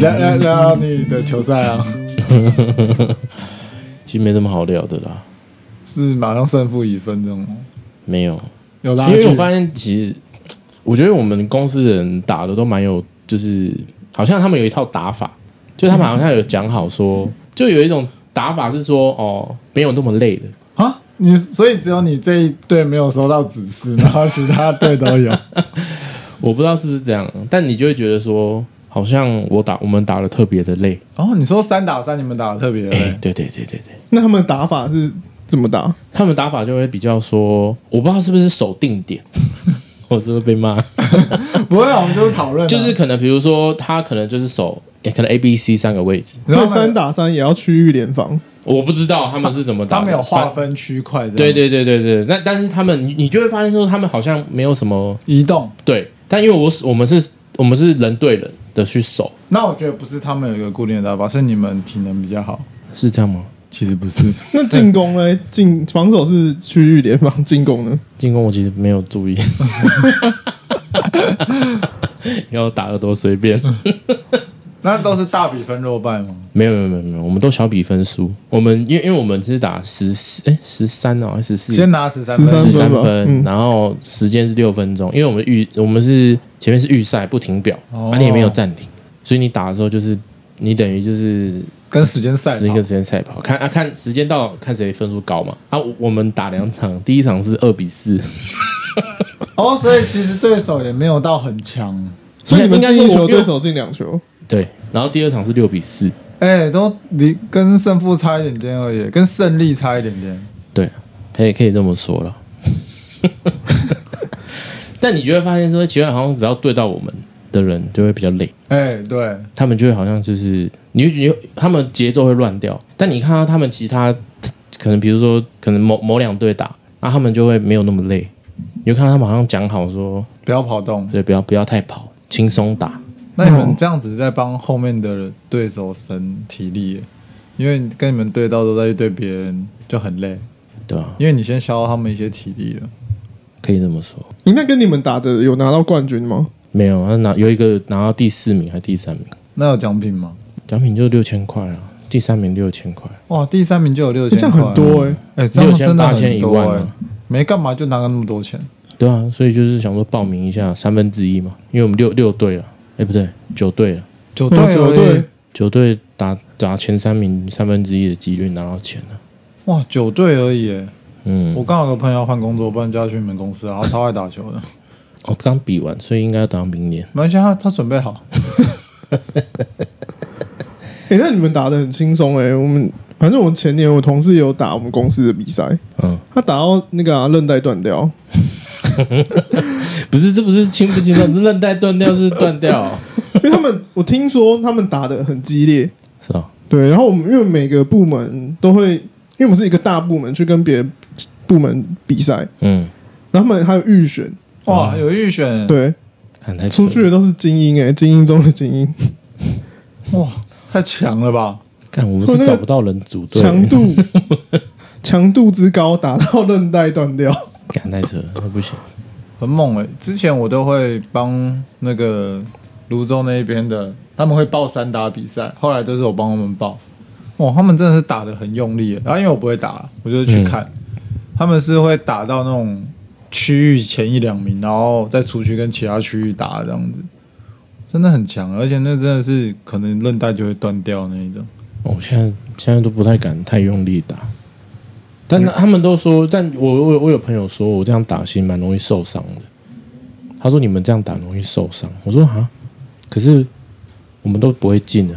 来来聊你的球赛啊，其实没什么好聊的啦，是马上胜负已分这种吗？没有，有拉，因为我发现其实我觉得我们公司的人打的都蛮有，就是好像他们有一套打法，就他们好像有讲好说，就有一种打法是说哦，没有那么累的。啊，你所以只有你这一队没有收到指示，然后其他队都有，我不知道是不是这样，但你就会觉得说。好像我打我们打的特别的累哦。你说三打三，你们打的特别的累？欸、对对对对对。那他们打法是怎么打？他们打法就会比较说，我不知道是不是守定点，我是不是被骂？不会，我们就是讨论、啊，就是可能比如说他可能就是守，欸、可能 A、B、C 三个位置，然后三打三也要区域联防。我不知道他们是怎么打，他们有划分区块。对对对对对。那但是他们，你你就会发现说，他们好像没有什么移动。对，但因为我我们是，我们是人对人。的去守，那我觉得不是他们有一个固定的打法，是你们体能比较好，是这样吗？其实不是。那进攻呢？进防守是区域联防，进攻呢？进攻我其实没有注意，要打的都随便。那都是大比分落败吗？没有没有没有没有，我们都小比分输。我们因为因为我们是打十四哎十三哦还是十四？先拿十三分十三分，然后时间是六分钟，因为我们预我们是前面是预赛不停表，而、哦、你也没有暂停，所以你打的时候就是你等于就是跟时间赛是一个时间赛跑，看啊看时间到看谁分数高嘛。啊，我们打两场，第一场是二比四，哦，所以其实对手也没有到很强，所以你们进一球，对手进两球。对，然后第二场是六比四，哎，都离跟胜负差一点点而已，跟胜利差一点点。对，他也可以这么说了。但你就会发现说，奇怪，好像只要对到我们的人，就会比较累。哎，对，他们就会好像就是你你他们节奏会乱掉。但你看到他们其他可能，比如说可能某某两队打，那他们就会没有那么累。你就看到他们好像讲好说，不要跑动，对，不要不要太跑，轻松打。那你们这样子在帮后面的对手省体力，因为跟你们对到都在对别人就很累，对啊，因为你先消耗他们一些体力了，可以这么说。你那跟你们打的有拿到冠军吗？没有，他拿有一个拿到第四名还是第三名？那有奖品吗？奖品就六千块啊，第三名六千块。哇，第三名就有六千块，这样很多哎，哎，六千八千一万啊，没干嘛就拿了那么多钱？对啊，所以就是想说报名一下三分之一嘛，因为我们六六队啊。哎，不对，九队了，九队，九队，九队打打前三名三分之一的几率拿到钱了。哇，九队而已，嗯，我刚好有个朋友要换工作，不然就要去你们公司，然后超爱打球的。哦刚比完，所以应该要等到明年。没关系，他他准备好。哎，那你们打的很轻松哎，我们反正我们前年我同事有打我们公司的比赛，嗯，他打到那个啊，韧带断掉。不是，这不是轻不轻松，这韧带断掉是断掉，哦。因为他们，我听说他们打的很激烈，是啊，对。然后我们因为每个部门都会，因为我们是一个大部门去跟别的部门比赛，嗯，然后他们还有预选，哇，有预选，对，出去的都是精英哎，精英中的精英，哇，太强了吧？看我们是找不到人组队，强度强度之高，打到韧带断掉。赶太扯，那不行，很猛哎、欸！之前我都会帮那个泸州那边的，他们会报三打比赛，后来都是我帮他们报。哦，他们真的是打的很用力，然后因为我不会打，我就去看，嗯、他们是会打到那种区域前一两名，然后再出去跟其他区域打这样子，真的很强，而且那真的是可能韧带就会断掉那一种。我现在现在都不太敢太用力打。但他们都说，但我我我有朋友说我这样打心蛮容易受伤的。他说你们这样打容易受伤。我说啊，可是我们都不会进的。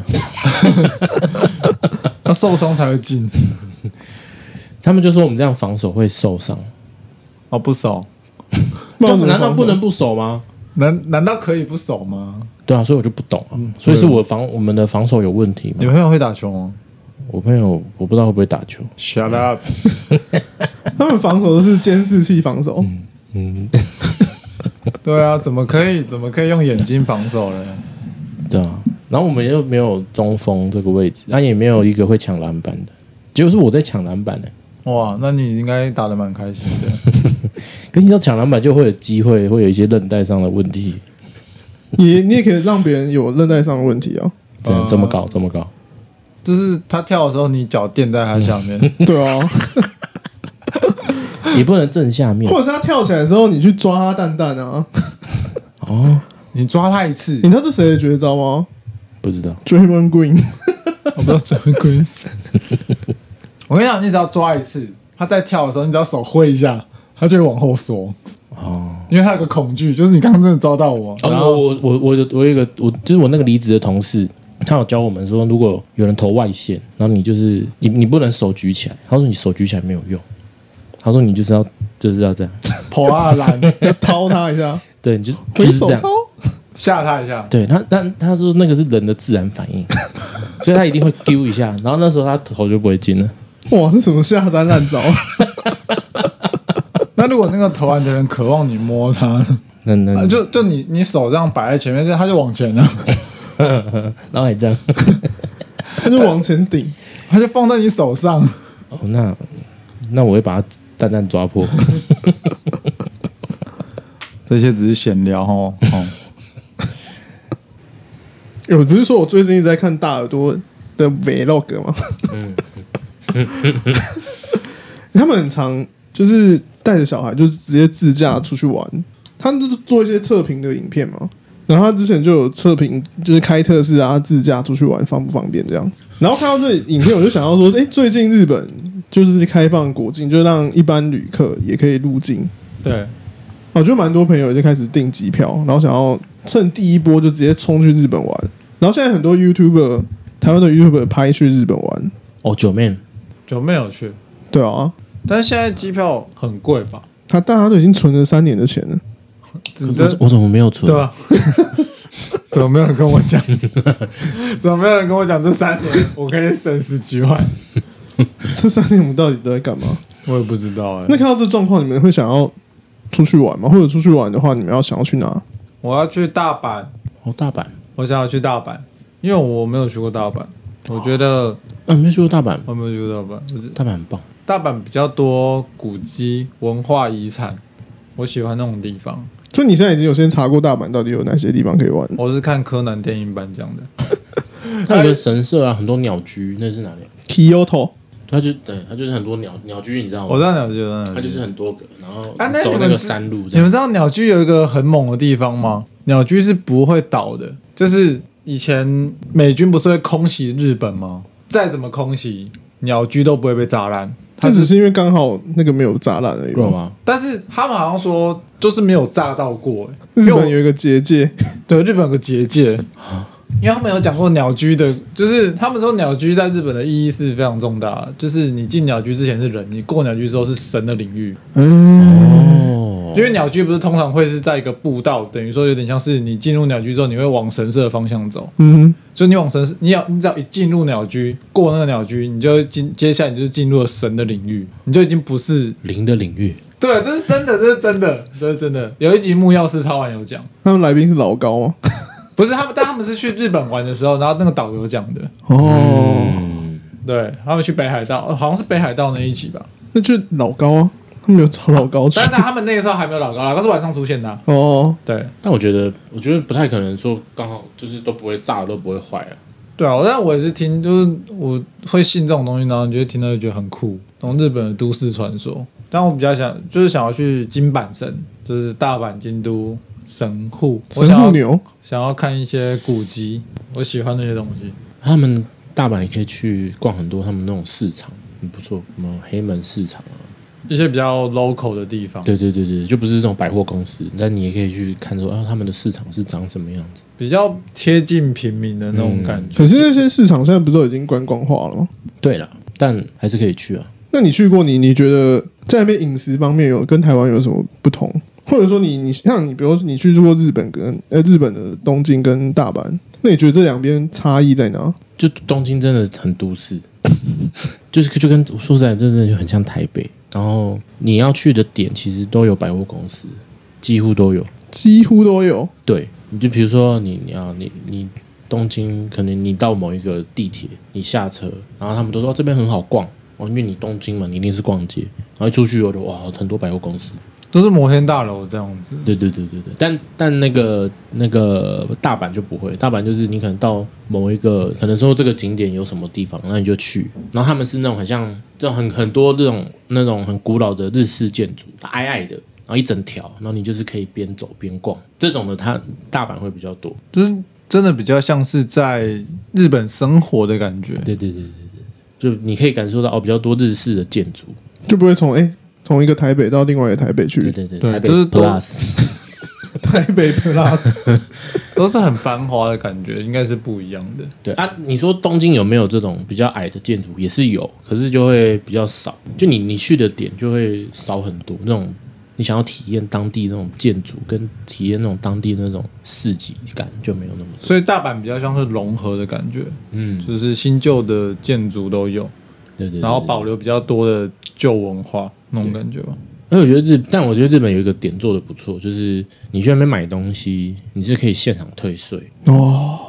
他受伤才会进。他们就说我们这样防守会受伤。哦，不 守？难道不能不守吗？难难道可以不守吗？对啊，所以我就不懂啊。所以是我防我们的防守有问题吗？你朋友会打球吗？我朋友我不知道会不会打球。Shut up！他们防守都是监视器防守。嗯，对啊，怎么可以怎么可以用眼睛防守呢？对啊，然后我们又没有中锋这个位置，那也没有一个会抢篮板的，结果是我在抢篮板的。哇，那你应该打得蛮开心的。跟你说抢篮板就会有机会，会有一些韧带上的问题。你你也可以让别人有韧带上的问题啊。怎么怎么搞？怎么搞？就是他跳的时候，你脚垫在他下面。对啊。也不能正下面，或者是他跳起来的时候，你去抓他蛋蛋啊。哦，你抓他一次，你知道这谁的绝招吗？不知道。Draymond Green，我不知道 Draymond Green。我跟你讲，你只要抓一次，他在跳的时候，你只要手挥一下，他就会往后缩。哦，因为他有个恐惧，就是你刚刚真的抓到我。哦，我我我我有我有一个，我就是我那个离职的同事，他有教我们说，如果有人投外线，然后你就是你你不能手举起来，他说你手举起来没有用。他说：“你就是要就是要这样，跑啊拦，要掏他一下，对，你就就是这样吓他一下。对他，但他说那个是人的自然反应，所以他一定会丢一下，然后那时候他头就不会进了。哇，这什么下三滥招？那如果那个投篮的人渴望你摸他，那那就就你你手这样摆在前面，他就往前了，然后还这样，他就往前顶，他就放在你手上。哦，那那我会把它。”蛋蛋抓破，这些只是闲聊哦。哦，我不是说我最近一直在看大耳朵的 Vlog 吗？嗯，他们很常就是带着小孩，就是直接自驾出去玩。他们都是做一些测评的影片嘛。然后他之前就有测评，就是开特斯拉自驾出去玩方不方便这样。然后看到这影片，我就想到说，哎，最近日本。就是开放国境，就让一般旅客也可以入境。对，我觉得蛮多朋友就开始订机票，然后想要趁第一波就直接冲去日本玩。然后现在很多 YouTuber，台湾的 YouTuber 拍去日本玩。哦，九妹，九妹有去。对啊，但是现在机票很贵吧？他大家都已经存了三年的钱了。我我怎么没有存？对啊，怎么没有人跟我讲？怎么没有人跟我讲？这三年我可以省十几万。这三年我们到底都在干嘛？我也不知道哎、欸。那看到这状况，你们会想要出去玩吗？或者出去玩的话，你们要想要去哪？我要去大阪。哦，大阪。我想要去大阪，因为我没有去过大阪。我觉得，哦、啊，你没去过大阪？我没有去过大阪。大阪很棒。大阪比较多古迹、文化遗产，我喜欢那种地方。所以你现在已经有先查过大阪到底有哪些地方可以玩？我是看柯南电影版讲的。它有个神社啊，很多鸟居，那是哪里？Kyoto。它就对，它就是很多鸟鸟居，你知道吗？我知道鸟居，它就是很多个，然后啊，走那个山路。你们知道鸟居有一个很猛的地方吗？鸟居是不会倒的，就是以前美军不是会空袭日本吗？再怎么空袭，鸟居都不会被炸烂。它只是因为刚好那个没有炸烂而已，吗？但是他们好像说，就是没有炸到过。日本有一个结界，对，日本有个结界。因为他们有讲过鸟居的，就是他们说鸟居在日本的意义是非常重大的，就是你进鸟居之前是人，你过鸟居之后是神的领域。哦，因为鸟居不是通常会是在一个步道，等于说有点像是你进入鸟居之后，你会往神社的方向走。嗯，所以你往神社，你要你只要一进入鸟居，过那个鸟居，你就进，接下来你就进入了神的领域，你就已经不是灵的领域。对，这是真的，这是真的，这是真的。有一集木曜师超玩有讲，他们来宾是老高吗？不是他们，但他们是去日本玩的时候，然后那个导游讲的哦。对，他们去北海道，好像是北海道那一集吧？那就老高啊，他们有找老高去。但是他们那个时候还没有老高，老高是晚上出现的、啊。哦，对。但我觉得，我觉得不太可能说刚好就是都不会炸，都不会坏啊。对啊，但我也是听，就是我会信这种东西，然后你觉得听到就觉得很酷，那种日本的都市传说。但我比较想，就是想要去金板神，就是大阪、京都。神户，我想要想要看一些古籍，我喜欢那些东西。他们大阪也可以去逛很多他们那种市场，很不错，什么黑门市场啊，一些比较 local 的地方。对对对对，就不是这种百货公司，但你也可以去看说啊，他们的市场是长什么样子，比较贴近平民的那种感觉。嗯、可是那些市场现在不是都已经观光化了吗？对了，但还是可以去啊。那你去过，你你觉得在那边饮食方面有跟台湾有什么不同？或者说你你像你，比如说你去过日本跟呃日本的东京跟大阪，那你觉得这两边差异在哪？就东京真的很都市，就是就跟说实在，真的就很像台北。然后你要去的点其实都有百货公司，几乎都有，几乎都有。对，你就比如说你你要你你东京，可能你到某一个地铁，你下车，然后他们都说这边很好逛，哦，因为你东京嘛，你一定是逛街，然后一出去我就哇，很多百货公司，都是摩天大楼这样子。对对对对对，但但那个那个大阪就不会，大阪就是你可能到某一个，可能说这个景点有什么地方，那你就去，然后他们是那种很像，就很很多这种那种很古老的日式建筑，矮矮的，然后一整条，然后你就是可以边走边逛，这种的它大阪会比较多，就是真的比较像是在日本生活的感觉。对对对对对，就你可以感受到哦，比较多日式的建筑，就不会从哎从一个台北到另外一个台北去，对对对，对台北就是多 Plus，台北 Plus，都是很繁华的感觉，应该是不一样的。对啊，你说东京有没有这种比较矮的建筑？也是有，可是就会比较少，就你你去的点就会少很多那种。你想要体验当地那种建筑，跟体验那种当地那种市集感就没有那么多。所以大阪比较像是融合的感觉，嗯，就是新旧的建筑都有，对对，对，然后保留比较多的旧文化那种感觉吧。而我觉得日，但我觉得日本有一个点做的不错，就是你去那边买东西，你是可以现场退税哦。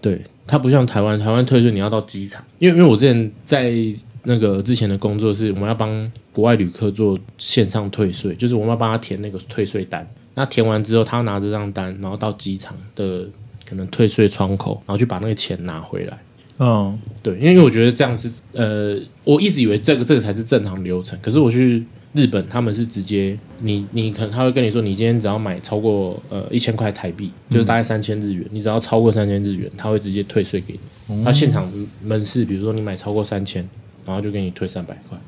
对，它不像台湾，台湾退税你要到机场，因为因为我之前在。那个之前的工作是我们要帮国外旅客做线上退税，就是我们要帮他填那个退税单。那填完之后，他拿这张单，然后到机场的可能退税窗口，然后去把那个钱拿回来。嗯，对，因为我觉得这样是呃，我一直以为这个这个才是正常流程。可是我去日本，他们是直接你你可能他会跟你说，你今天只要买超过呃一千块台币，就是大概三千日元，你只要超过三千日元，他会直接退税给你。他现场门市，比如说你买超过三千。然后就给你退三百块。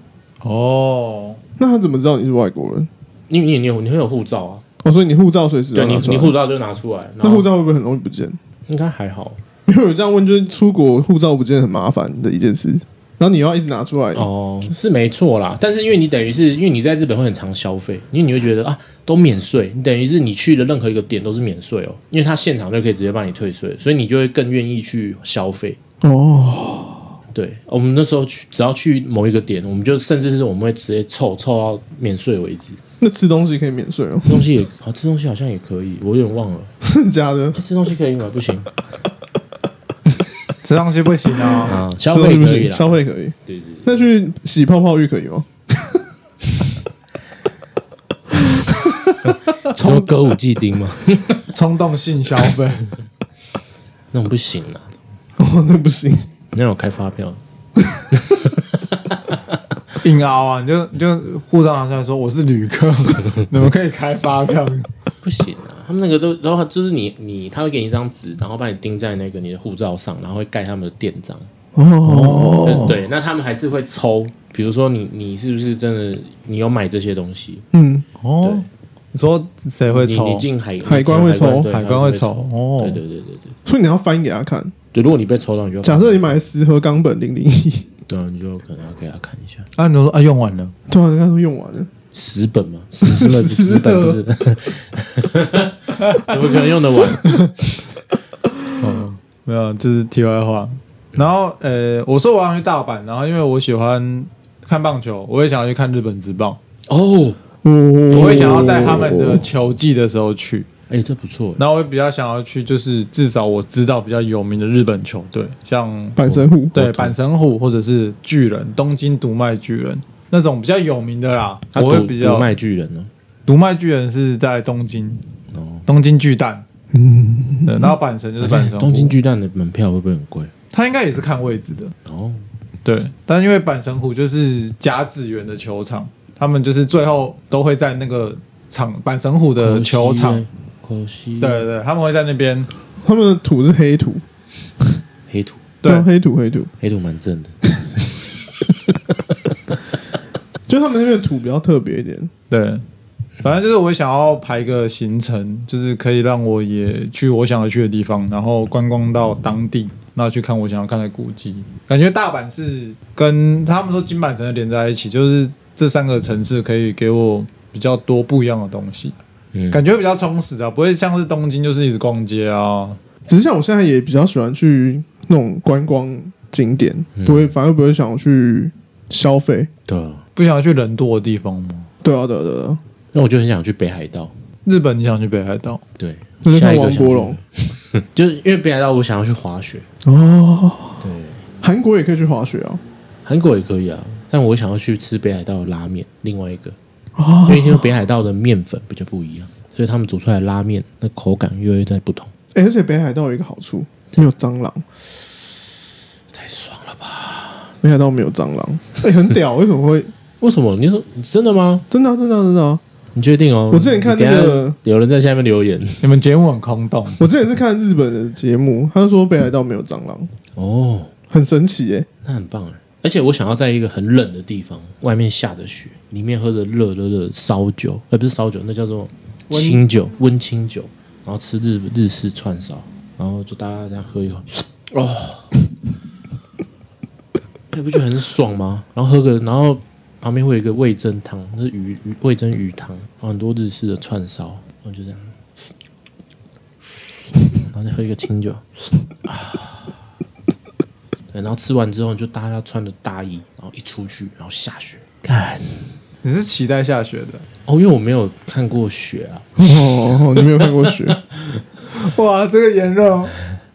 哦，那他怎么知道你是外国人？因为你你有你会有护照啊。哦，所以你护照随时对你你护照就拿出来。那护照会不会很容易不见？应该还好。因为我这样问，就是出国护照不见很麻烦的一件事。然后你要一直拿出来。哦，是没错啦。但是因为你等于是因为你在日本会很常消费，因为你会觉得啊都免税，你等于是你去的任何一个点都是免税哦，因为他现场就可以直接帮你退税，所以你就会更愿意去消费。哦。对，我们那时候去，只要去某一个点，我们就甚至是我们会直接凑凑到免税为止。那吃东西可以免税哦？吃东西也好，吃东西好像也可以，我有点忘了，真的假的？吃东西可以吗？不行，吃东西不行啊！啊，消费可以，消费可以。对对，对。那去洗泡泡浴可以吗？冲歌舞伎町吗？冲动性消费那种不行啊！哦，那不行。那种开发票，硬凹啊！你就你就护照拿出来说我是旅客，你们可以开发票？不行啊！他们那个都然后就是你你他会给你一张纸，然后把你钉在那个你的护照上，然后会盖他们的店章。哦，对，那他们还是会抽，比如说你你是不是真的你有买这些东西？嗯，哦，你说谁会抽？你进海海关会抽，海关会抽。哦，对对对对对，所以你要翻给他看。对，如果你被抽到，你就假设你买十盒冈本零零一，对啊，你就可能要给他看一下。啊，你说啊，用完了，对啊，人家说用完了，十本嘛，十本 十本不是，怎么可能用得完？哦，没有，就是题外话。然后，呃，我说我要去大阪，然后因为我喜欢看棒球，我也想要去看日本职棒。哦，我会想要在他们的球季的时候去。哎、欸，这不错。然后我也比较想要去，就是至少我知道比较有名的日本球队，像阪神虎，对，阪神虎或者是巨人，东京读卖巨人那种比较有名的啦。啊、我会比较独卖巨人呢？独卖巨人是在东京，哦，东京巨蛋。嗯，对，然后阪神就是阪神、欸。东京巨蛋的门票会不会很贵？他应该也是看位置的哦。对，但因为阪神虎就是甲子园的球场，他们就是最后都会在那个场阪神虎的球场。可惜，对对，他们会在那边。他们的土是黑土，黑土，对，黑土，黑土，黑土蛮正的。就他们那边的土比较特别一点。对，反正就是我想要排个行程，就是可以让我也去我想要去的地方，然后观光到当地，然后去看我想要看的古迹。感觉大阪是跟他们说金板城连在一起，就是这三个城市可以给我比较多不一样的东西。嗯、感觉比较充实啊，不会像是东京就是一直逛街啊。只是像我现在也比较喜欢去那种观光景点，嗯、不会反而不会想要去消费。对，不想要去人多的地方吗？对啊，对啊，对啊。那我就很想去北海道。日本，你想去北海道？对，下一个王国龙，就是因为北海道，我想要去滑雪。哦，对，韩国也可以去滑雪啊，韩国也可以啊。但我想要去吃北海道的拉面，另外一个，哦因为听说北海道的面粉比较不一样，所以他们煮出来的拉面那口感又会在不同。哎、而且北海道有一个好处，没有蟑螂。太爽了吧？北海道没有蟑螂，哎、很屌，为什么会？为什么？你说真的吗？真的啊、真的啊、真的啊、你确定哦？我之前看那个你等一下有人在下面留言你们节目很空洞，我之前是看日本的节目，他就说北海道没有蟑螂，哦，很神奇耶、那很棒哎！而且我想要在一个很冷的地方，外面下着雪，里面喝着热热的烧酒，呃，不是烧酒，那叫做清酒，温清酒，然后吃日日式串烧，然后就大家这样喝一口，哦，你 不觉得很爽吗？然后喝个，然后旁边会有一个味增汤，那是鱼鱼味增鱼汤，很多日式的串烧，然后就这样，然后再喝一个清酒。啊对，然后吃完之后，就大家穿着大衣，然后一出去，然后下雪，看你是期待下雪的？哦，因为我没有看过雪啊，哦，你没有看过雪？哇，这个言论，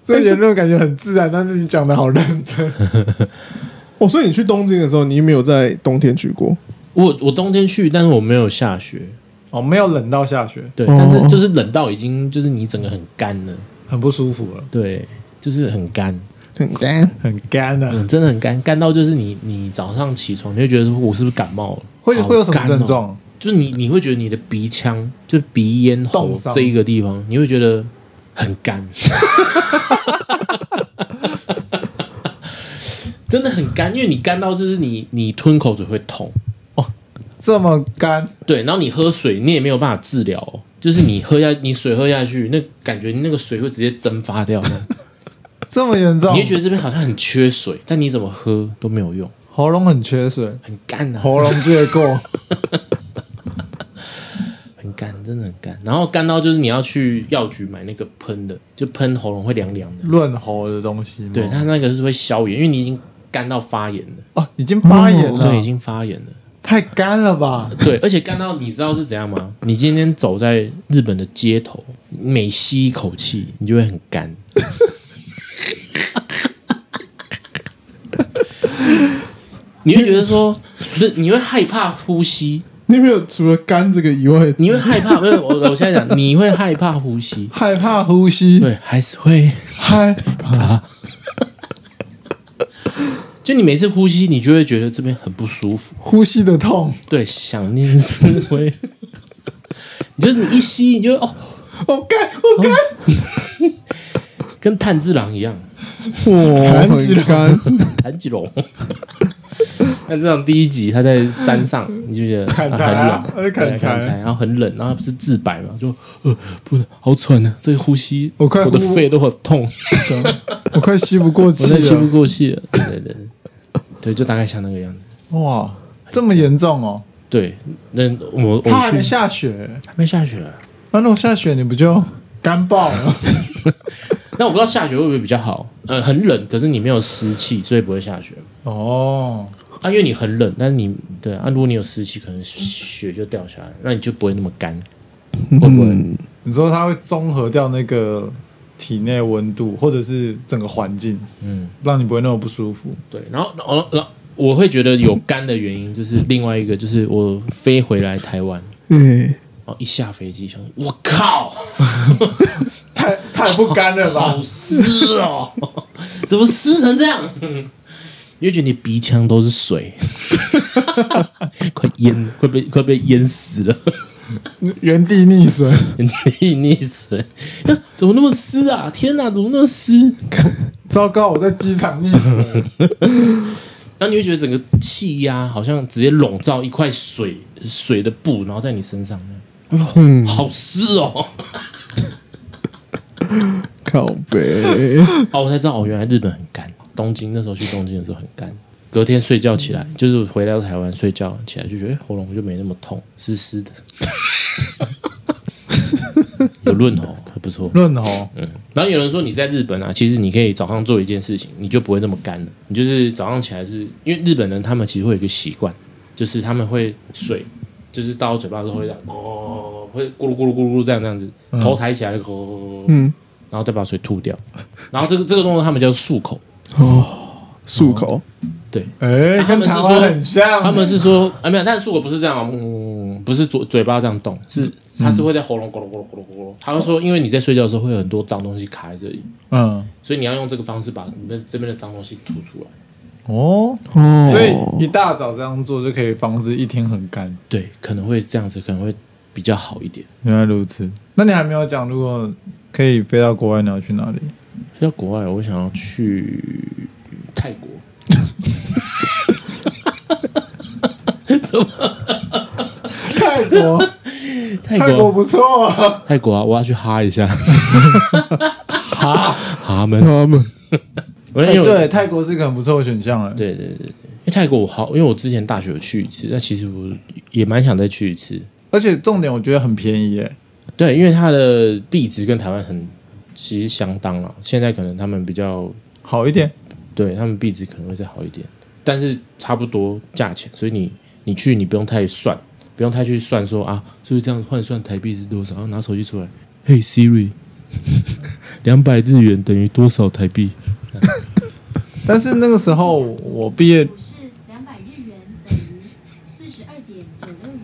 这个言论感觉很自然，但是你讲的好认真。哦，所以你去东京的时候，你没有在冬天去过？我我冬天去，但是我没有下雪，哦，没有冷到下雪，对，哦但是就是冷到已经就是你整个很干了，很不舒服了，对，就是很干，很干，很干啊。嗯，真的很干，干到就是你你早上起床，你会觉得说我是不是感冒了？好会会有什么症状？就是你你会觉得你的鼻腔，就是鼻咽喉这一个地方，你会觉得很干，真的很干，因为你干到就是你你吞口水会痛。哦，这么干，对，然后你喝水你也没有办法治疗哦，就是你喝下你水喝下去，那感觉你那个水会直接蒸发掉，这么严重？你就，觉得这边好像很缺水，但你怎么喝都没有用，喉咙很缺水，很干啊，喉咙结过，很干，真的很干，然后干到就是你要去药局买那个喷的，就喷喉咙会凉凉的。润喉的东西吗。对，它那个是会消炎，因为你已经干到发炎了，哦，已经发炎了，对，已经发炎了，太干了吧？对，而且干到你知道是怎样吗？你今天走在日本的街头，每吸一口气，你就会很干。你会觉得说，不是，你会害怕呼吸，你有没有除了干这个以外，你会害怕，不是我，我现在讲，你会害怕呼吸，害怕呼吸，对，还是会害怕。就你每次呼吸，你就会觉得这边很不舒服。呼吸的痛，对，想念思维，你就是你一吸，你就哦，好干，好干，跟炭治郎一样，哇，弹起来很干，炭治郎。炭治郎第一集他在山上，你就觉得砍啊很柴啊冷，砍柴。然后很冷，然后不是自白嘛，就呃不好喘啊，这个呼吸，我快我的肺都好痛，我快吸不过我气在吸不了。过气了，对对对，对，就大概像那个样子。哇，这么严重哦！对，那我我它还没下雪，还没下雪啊、那如果下雪，你不就干爆了？那我不知道下雪会不会比较好？呃，很冷，可是你没有湿气，所以不会下雪。哦，啊，因为你很冷，但是你对啊，如果你有湿气，可能雪就掉下来，那你就不会那么干，会不会？嗯，你说它会综合掉那个体内温度，或者是整个环境，嗯，让你不会那么不舒服。对。然后，然后，然后我会觉得有干的原因，就是另外一个，就是我飞回来台湾，哎，然后一下飞机，想说我靠，太太不干了吧好？湿哦，怎么湿成这样？你就觉得你鼻腔都是水，快淹，快被快被淹死了。原地溺水，原地溺水，啊怎么那么湿啊？天哪，怎么那么湿？糟糕！我在机场溺水，然后你会觉得整个气压好像直接笼罩一块水水的布，然后在你身上那样，嗯，好湿哦！靠北，哦，我才知道哦，原来日本很干。东京那时候去东京的时候很干，隔天睡觉起来，就是回到台湾睡觉起来就觉得、欸、喉咙就没那么痛，湿湿的，有润喉，还不错。润喉。嗯，然后有人说你在日本啊，其实你可以早上做一件事情，你就不会那么干了。你就是早上起来是，因为日本人他们其实会有一个习惯，就是他们会水，就是到嘴巴的时候会这样，哦，会咕噜咕噜咕噜咕噜这样这样子，头抬起来，哦，嗯，然后再把水吐掉。然后这个这个动作他们叫漱口，哦，漱口。对，哎，他们是说很像，他们是说啊没有，但是漱口不是这样，嗯，不是嘴嘴巴这样动，是它是会在喉咙咕噜咕噜咕噜咕噜。他们说，因为你在睡觉的时候会有很多脏东西卡在这里，嗯，所以你要用这个方式把你们这边的脏东西吐出来。哦，哦，所以一大早这样做就可以防止一天很干。对，可能会这样子，可能会比较好一点。原来如此，那你还没有讲，如果可以飞到国外，你要去哪里？飞到国外，我想要去泰国。泰国，泰泰国国，不错啊。泰国啊！我要去哈一下，哈，哈们。哈们哎，我因为我对，泰国是一个很不错的选项哎。对对对对，因为泰国我好，因为我之前大学有去一次，但其实我也蛮想再去一次。而且重点我觉得很便宜耶。对，因为它的币值跟台湾很其实相当了，现在可能他们比较好一点。对他们币值可能会再好一点，但是差不多价钱，所以你你去你不用太算，不用太去算说啊，就是这样换算台币是多少，然后拿手机出来，嘿、hey、Siri，两百日元等于多少台币？但是那个时候我毕业，是两百日元等于四十二点九六元。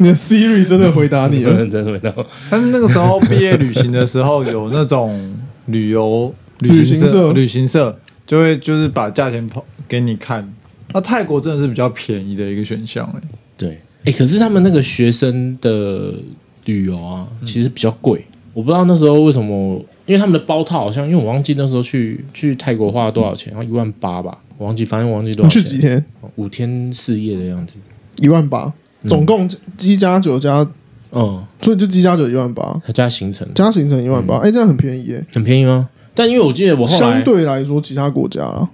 你的 Siri 真的回答你了，真的回答但是那个时候毕业旅行的时候有那种旅游旅旅行社旅行社就会就是把价钱跑给你看。那泰国真的是比较便宜的一个选项哎。对，哎，可是他们那个学生的旅游啊，其实比较贵。我不知道那时候为什么，因为他们的包套好像，因为我忘记那时候去去泰国花了多少钱，然后一万八吧，我忘记，反正我忘记多你少钱。去几天？五天四夜的样子。一万八，总共机加酒加，嗯，所以就机加酒一万八，还加行程，加行程一万八，哎，这样很便宜耶。很便宜吗？但因为我记得我后来相对来说，其他国家啊，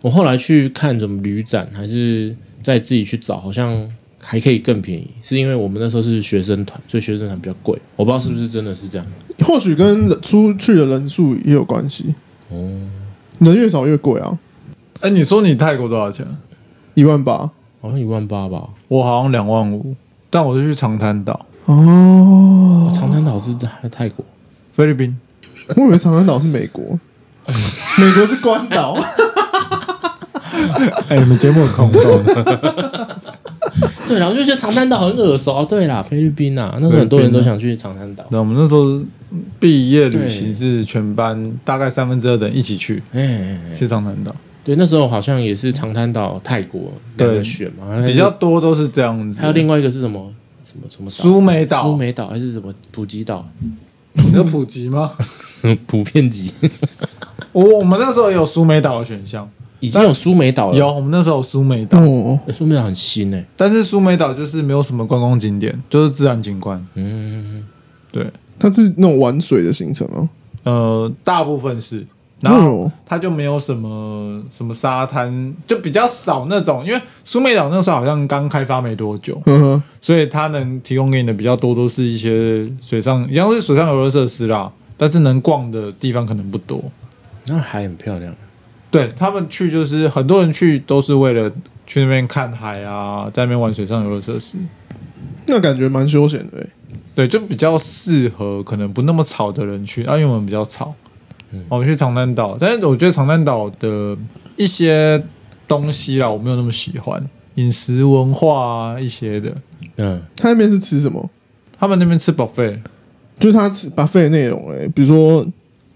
我后来去看什么旅展，还是再自己去找，好像还可以更便宜。是因为我们那时候是学生团，所以学生团比较贵。我不知道是不是真的是这样。或许跟出去的人数也有关系。哦，人越少越贵啊，哎，你说你泰国多少钱？一万八好像一万八吧。我好像两万五，但我是去长滩岛、哦。长滩岛是在泰国。菲律宾。我以为长滩岛是美国，美国是关岛。哎，你们节目很空洞。对啦，我就觉得长滩岛很耳熟。哦对啦，菲律宾啊，那时候很多人都想去长滩岛。那我们那时候毕业旅行是全班大概三分之二的人一起去，哎哎哎，去长滩岛。对，那时候好像也是长滩岛、泰国两个选嘛，比较多都是这样子。还有另外一个是什么？什么什么岛？苏梅岛、苏梅岛还是什么普吉岛？有普吉吗？普遍级。我我们那时候也有苏梅岛的选项，已经有苏梅岛了。有我们那时候有苏梅岛，哦，苏梅岛很新诶。但是苏梅岛就是没有什么观光景点，就是自然景观。嗯，对，它是那种玩水的行程哦。呃，大部分是，然后它就没有什么什么沙滩，就比较少那种。因为苏梅岛那时候好像刚开发没多久，所以它能提供给你的比较多都是一些水上，一样是水上游乐设施啦。但是能逛的地方可能不多。那海很漂亮。对他们去就是很多人去都是为了去那边看海啊，在那边玩水上游乐设施。那感觉蛮休闲的欸。对，就比较适合可能不那么吵的人去。啊，因为我们比较吵，嗯，我们去长滩岛，但是我觉得长滩岛的一些东西啦，我没有那么喜欢饮食文化啊一些的。嗯，他那边是吃什么？他们那边吃 buffet，就是他吃 buffet 的内容哎，比如说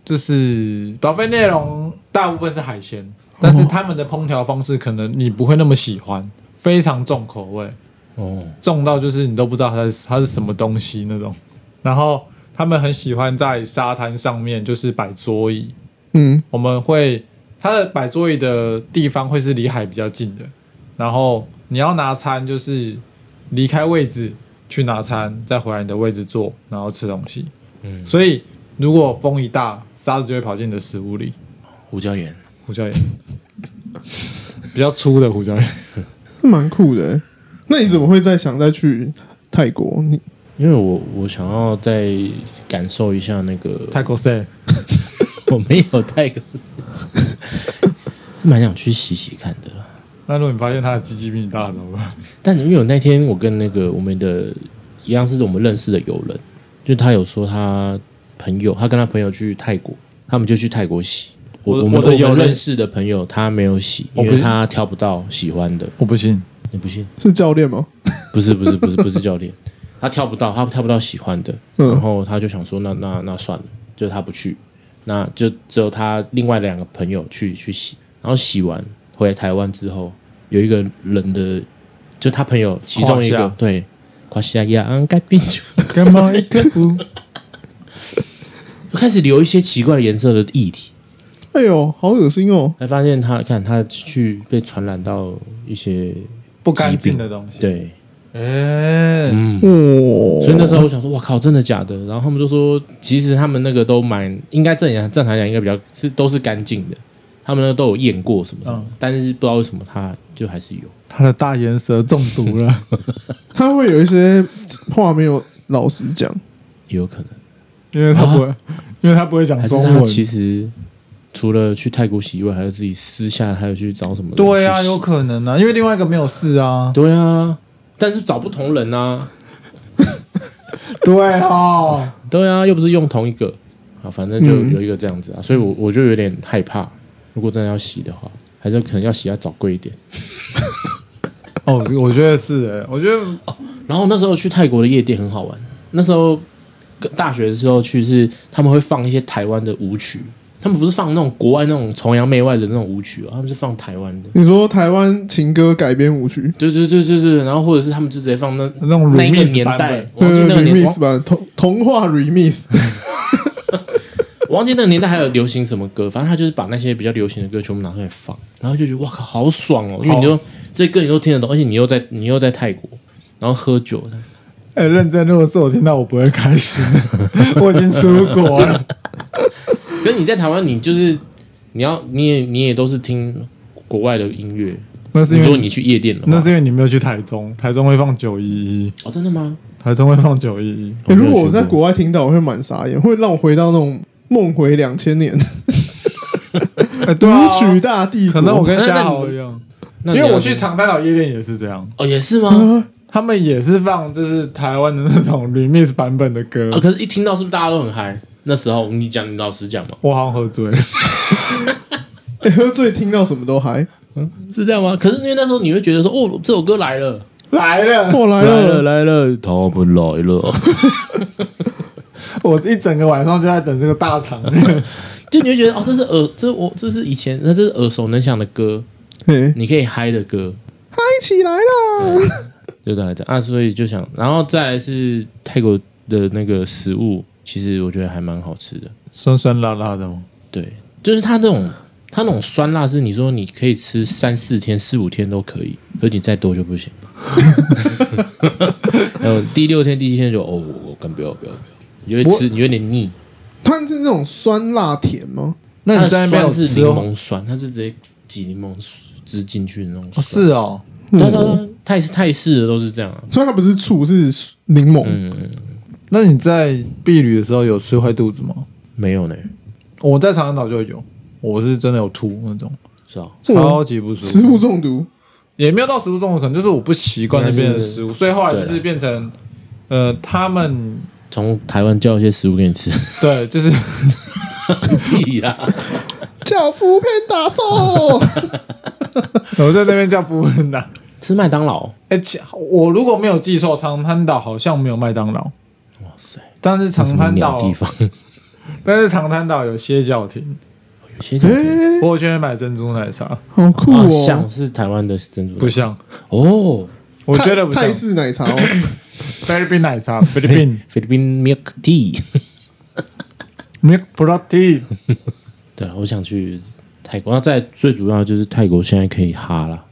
就是 buffet 内容大部分是海鲜，但是他们的烹调方式可能你不会那么喜欢，非常重口味。哦，重到就是你都不知道它是它是什么东西那种，然后他们很喜欢在沙滩上面就是摆桌椅，嗯，我们会他的摆桌椅的地方会是离海比较近的，然后你要拿餐就是离开位置去拿餐，再回来你的位置坐，然后吃东西。嗯，所以如果风一大，沙子就会跑进你的食物里。胡椒盐，胡椒盐，比较粗的胡椒盐。是蛮酷的欸。那你怎么会再想再去泰国？你因为我我想要再感受一下那个泰国赛，我没有泰国，是蛮想去洗洗看的啦。那如果你发现他的鸡鸡比你大，怎么办？但因为我那天我跟那个我们的一样是我们认识的友人，就他有说他朋友，他跟他朋友去泰国，他们就去泰国洗，我我们的有认识的朋友他没有洗，因为他挑不到喜欢的。我不信，你不信？是教练吗？不是不是不是不是教练，他挑不到，他挑不到喜欢的，嗯。然后他就想说，那那那算了，就他不去，那就只有他另外两个朋友去去洗，然后洗完回来台湾之后，有一个人的，就他朋友其中一个对，胯下仰该冰球，干嘛一个不？就开始流一些奇怪的颜色的液体，哎呦，好恶心哦！才发现他看他去被传染到一些不干净的东西。，对，哎，嗯。哦，所以那时候我想说，哇靠，真的假的？然后他们就说，其实他们那个都蛮应该正常正常讲，应该比较是都是干净的，他们那个都有验过什么什么，嗯但是不知道为什么他就还是有。他的大岩蛇中毒了。他会有一些话没有老实讲，也有可能，因为他不会，因为他不会讲啊还是他中文。其实除了去泰国洗以外，还有自己私下还有去找什么人对啊，有可能啊，因为另外一个没有事啊。对啊，但是找不同人啊，对哦，对啊，又不是用同一个。啊，反正就嗯。有一个这样子啊，所以我我就有点害怕，如果真的要洗的话，还是可能要洗要找贵一点。哦，我觉得是哎，我觉得哦然后那时候去泰国的夜店很好玩，那时候大学的时候去是他们会放一些台湾的舞曲，他们不是放那种国外那种崇洋媚外的那种舞曲啊，他们是放台湾的。你说台湾情歌改编舞曲，对对对对对，然后或者是他们就直接放那那种那一个年代对那个年，remix 版童童话 remix，我忘记那个年代还有流行什么歌，反正他就是把那些比较流行的歌全部拿出来放，然后就觉得哇靠，好爽哦，因为你就这些歌你都听得懂，而且你又在你又在泰国，然后喝酒，哎，认真，如果是我听到，我不会开心。我已经出国了，可是你在台湾，你就是你要你也你也都是听国外的音乐，那是因为你去夜店的话，那是因为你没有去台中，台中会放九一一，哦，真的吗？台中会放九一一。欸如果我在国外听到，我会蛮傻眼，会让我回到那种梦回两千年哎，对啊舞，曲大帝国。可能我跟那夏那豪一样，因为我去长滩岛夜店也是这样，哦，也是嗯吗？他们也是放就是台湾的那种 remix 版本的歌啊，。可是一听到是不是大家都很嗨？那时候你讲，你老实讲嘛，我好像喝醉。了，欸喝醉听到什么都嗨，是这样吗？可是因为那时候你会觉得说，哦，这首歌来了，来了，我来来了。了，来了，他们来了，我一整个晚上就在等这个大场面。就你会觉得哦，这是耳，这我这是以前，那这是耳熟能详的歌，嘿，你可以嗨的歌，嗨起来啦！就大概这样。啊，所以就想，然后再来是泰国的那个食物，其实我觉得还蛮好吃的。酸酸辣辣的吗？对，就是它这种，它那种酸辣是你说你可以吃三四天、四五天都可以，可是你再多就不行。然后第六天、第七天就哦，我更不要不要不要，你就会吃，你有点腻。它是那种酸辣甜吗？那它的你在那边有酸是柠吃哦？檬酸，它是直接挤柠檬汁进去的那种哦。是哦，泰式泰式的都是这样啊。所以它不是醋，是柠檬。嗯，那你在避旅的时候有吃坏肚子吗？没有呢，我在长滩岛就有，我是真的有吐那种，是啊，超级不舒服。食物中毒，也没有到食物中毒，可能就是我不习惯那边的食物，所以后来就是对变成，呃，他们从台湾叫一些食物给你吃。对，就是！叫福片打手。我在那边叫服务员的。吃麦当劳，哎，其我如果没有记错，长滩岛好像没有麦当劳，哇塞，但是长滩岛，地方？但是长滩岛有歇脚亭，有些酒店哎，我有去那边买珍珠奶茶，好酷啊，哦！像是台湾的珍珠奶茶。不像，哦，我觉得不像。泰泰式奶茶哦，菲律宾奶茶，菲律宾。菲律宾 milk tea。milk protein，对，我想去泰国。那在最主要就是泰国现在可以哈啦，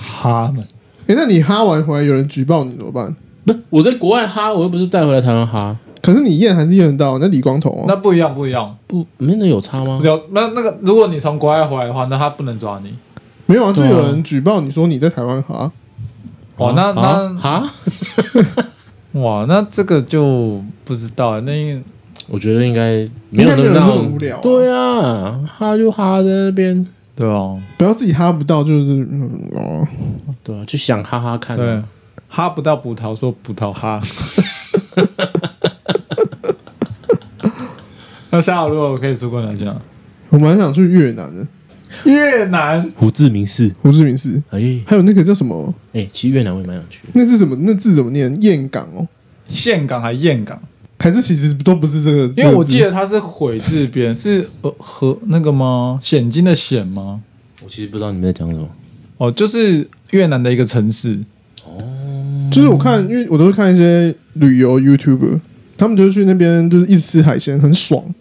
哈们哎，那你哈完回来有人举报你怎么办？不，我在国外哈，我又不是带回来台湾哈，可是你验还是验得到，那李光头哦。那不一样，不一样。不，没那有差吗？有那那个，如果你从国外回来的话，那他不能抓你。没有啊，就有人举报你说你在台湾哈，哇，那啊那哈，哇，那这个就不知道。那我觉得应该没有那那么无聊啊对啊，哈就哈在那边，对啊，不要自己哈不到，就是嗯哦，对啊，就想哈哈看、对啊。，哈不到葡萄说葡萄哈。那下午如果我可以出国来讲，我蛮想去越南的，越南胡志明市，胡志明市，哎还有那个叫什么？哎，其实越南我也蛮想去的。那字怎么那字怎么念？岘港哦，岘港还岘港？还是其实都不是这个？因为我记得它是悔字边，是呃和那个吗？险金的险吗？我其实不知道你们在讲什么。哦，就是越南的一个城市。字就是我看，因为我都会看一些旅游 YouTuber，他们就去那边就是一直吃海鲜，很爽，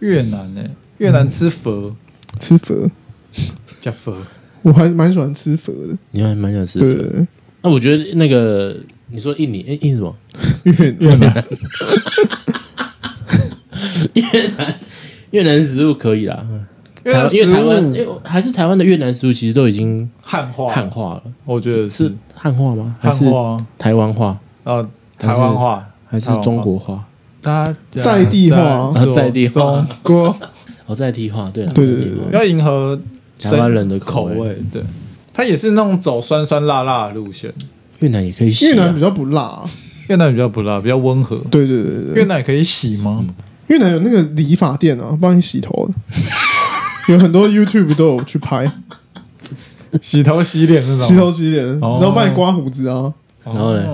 越南呢、越南吃佛。吃佛，加佛，我还蛮喜欢吃佛的。你还蛮喜欢吃佛。的。那我觉得那个你说印尼，哎，印尼什么？越越南。越南 越南食物可以啦。越南食台因为台湾，物因为还是台湾的越南食物，其实都已经汉化，汉化了。我觉得是是汉化吗？还是汉化台湾化？啊，台湾话还是中国化？大家在地化啊在地化中国 哦，在地化，对了，对对在地化对要迎合台湾人的口口味味，对，它也是那种走酸酸辣辣的路线。越南也可以洗啊。越南比较不辣、啊，越南比较不辣，比较温和。对对对对越对，南也可以洗吗？越南有那个理发店啊，帮你洗头的，有很多 YouTube 都有去拍。洗头洗脸那种，洗头洗脸，哦。然后帮你刮胡子啊，哦，然后嘞？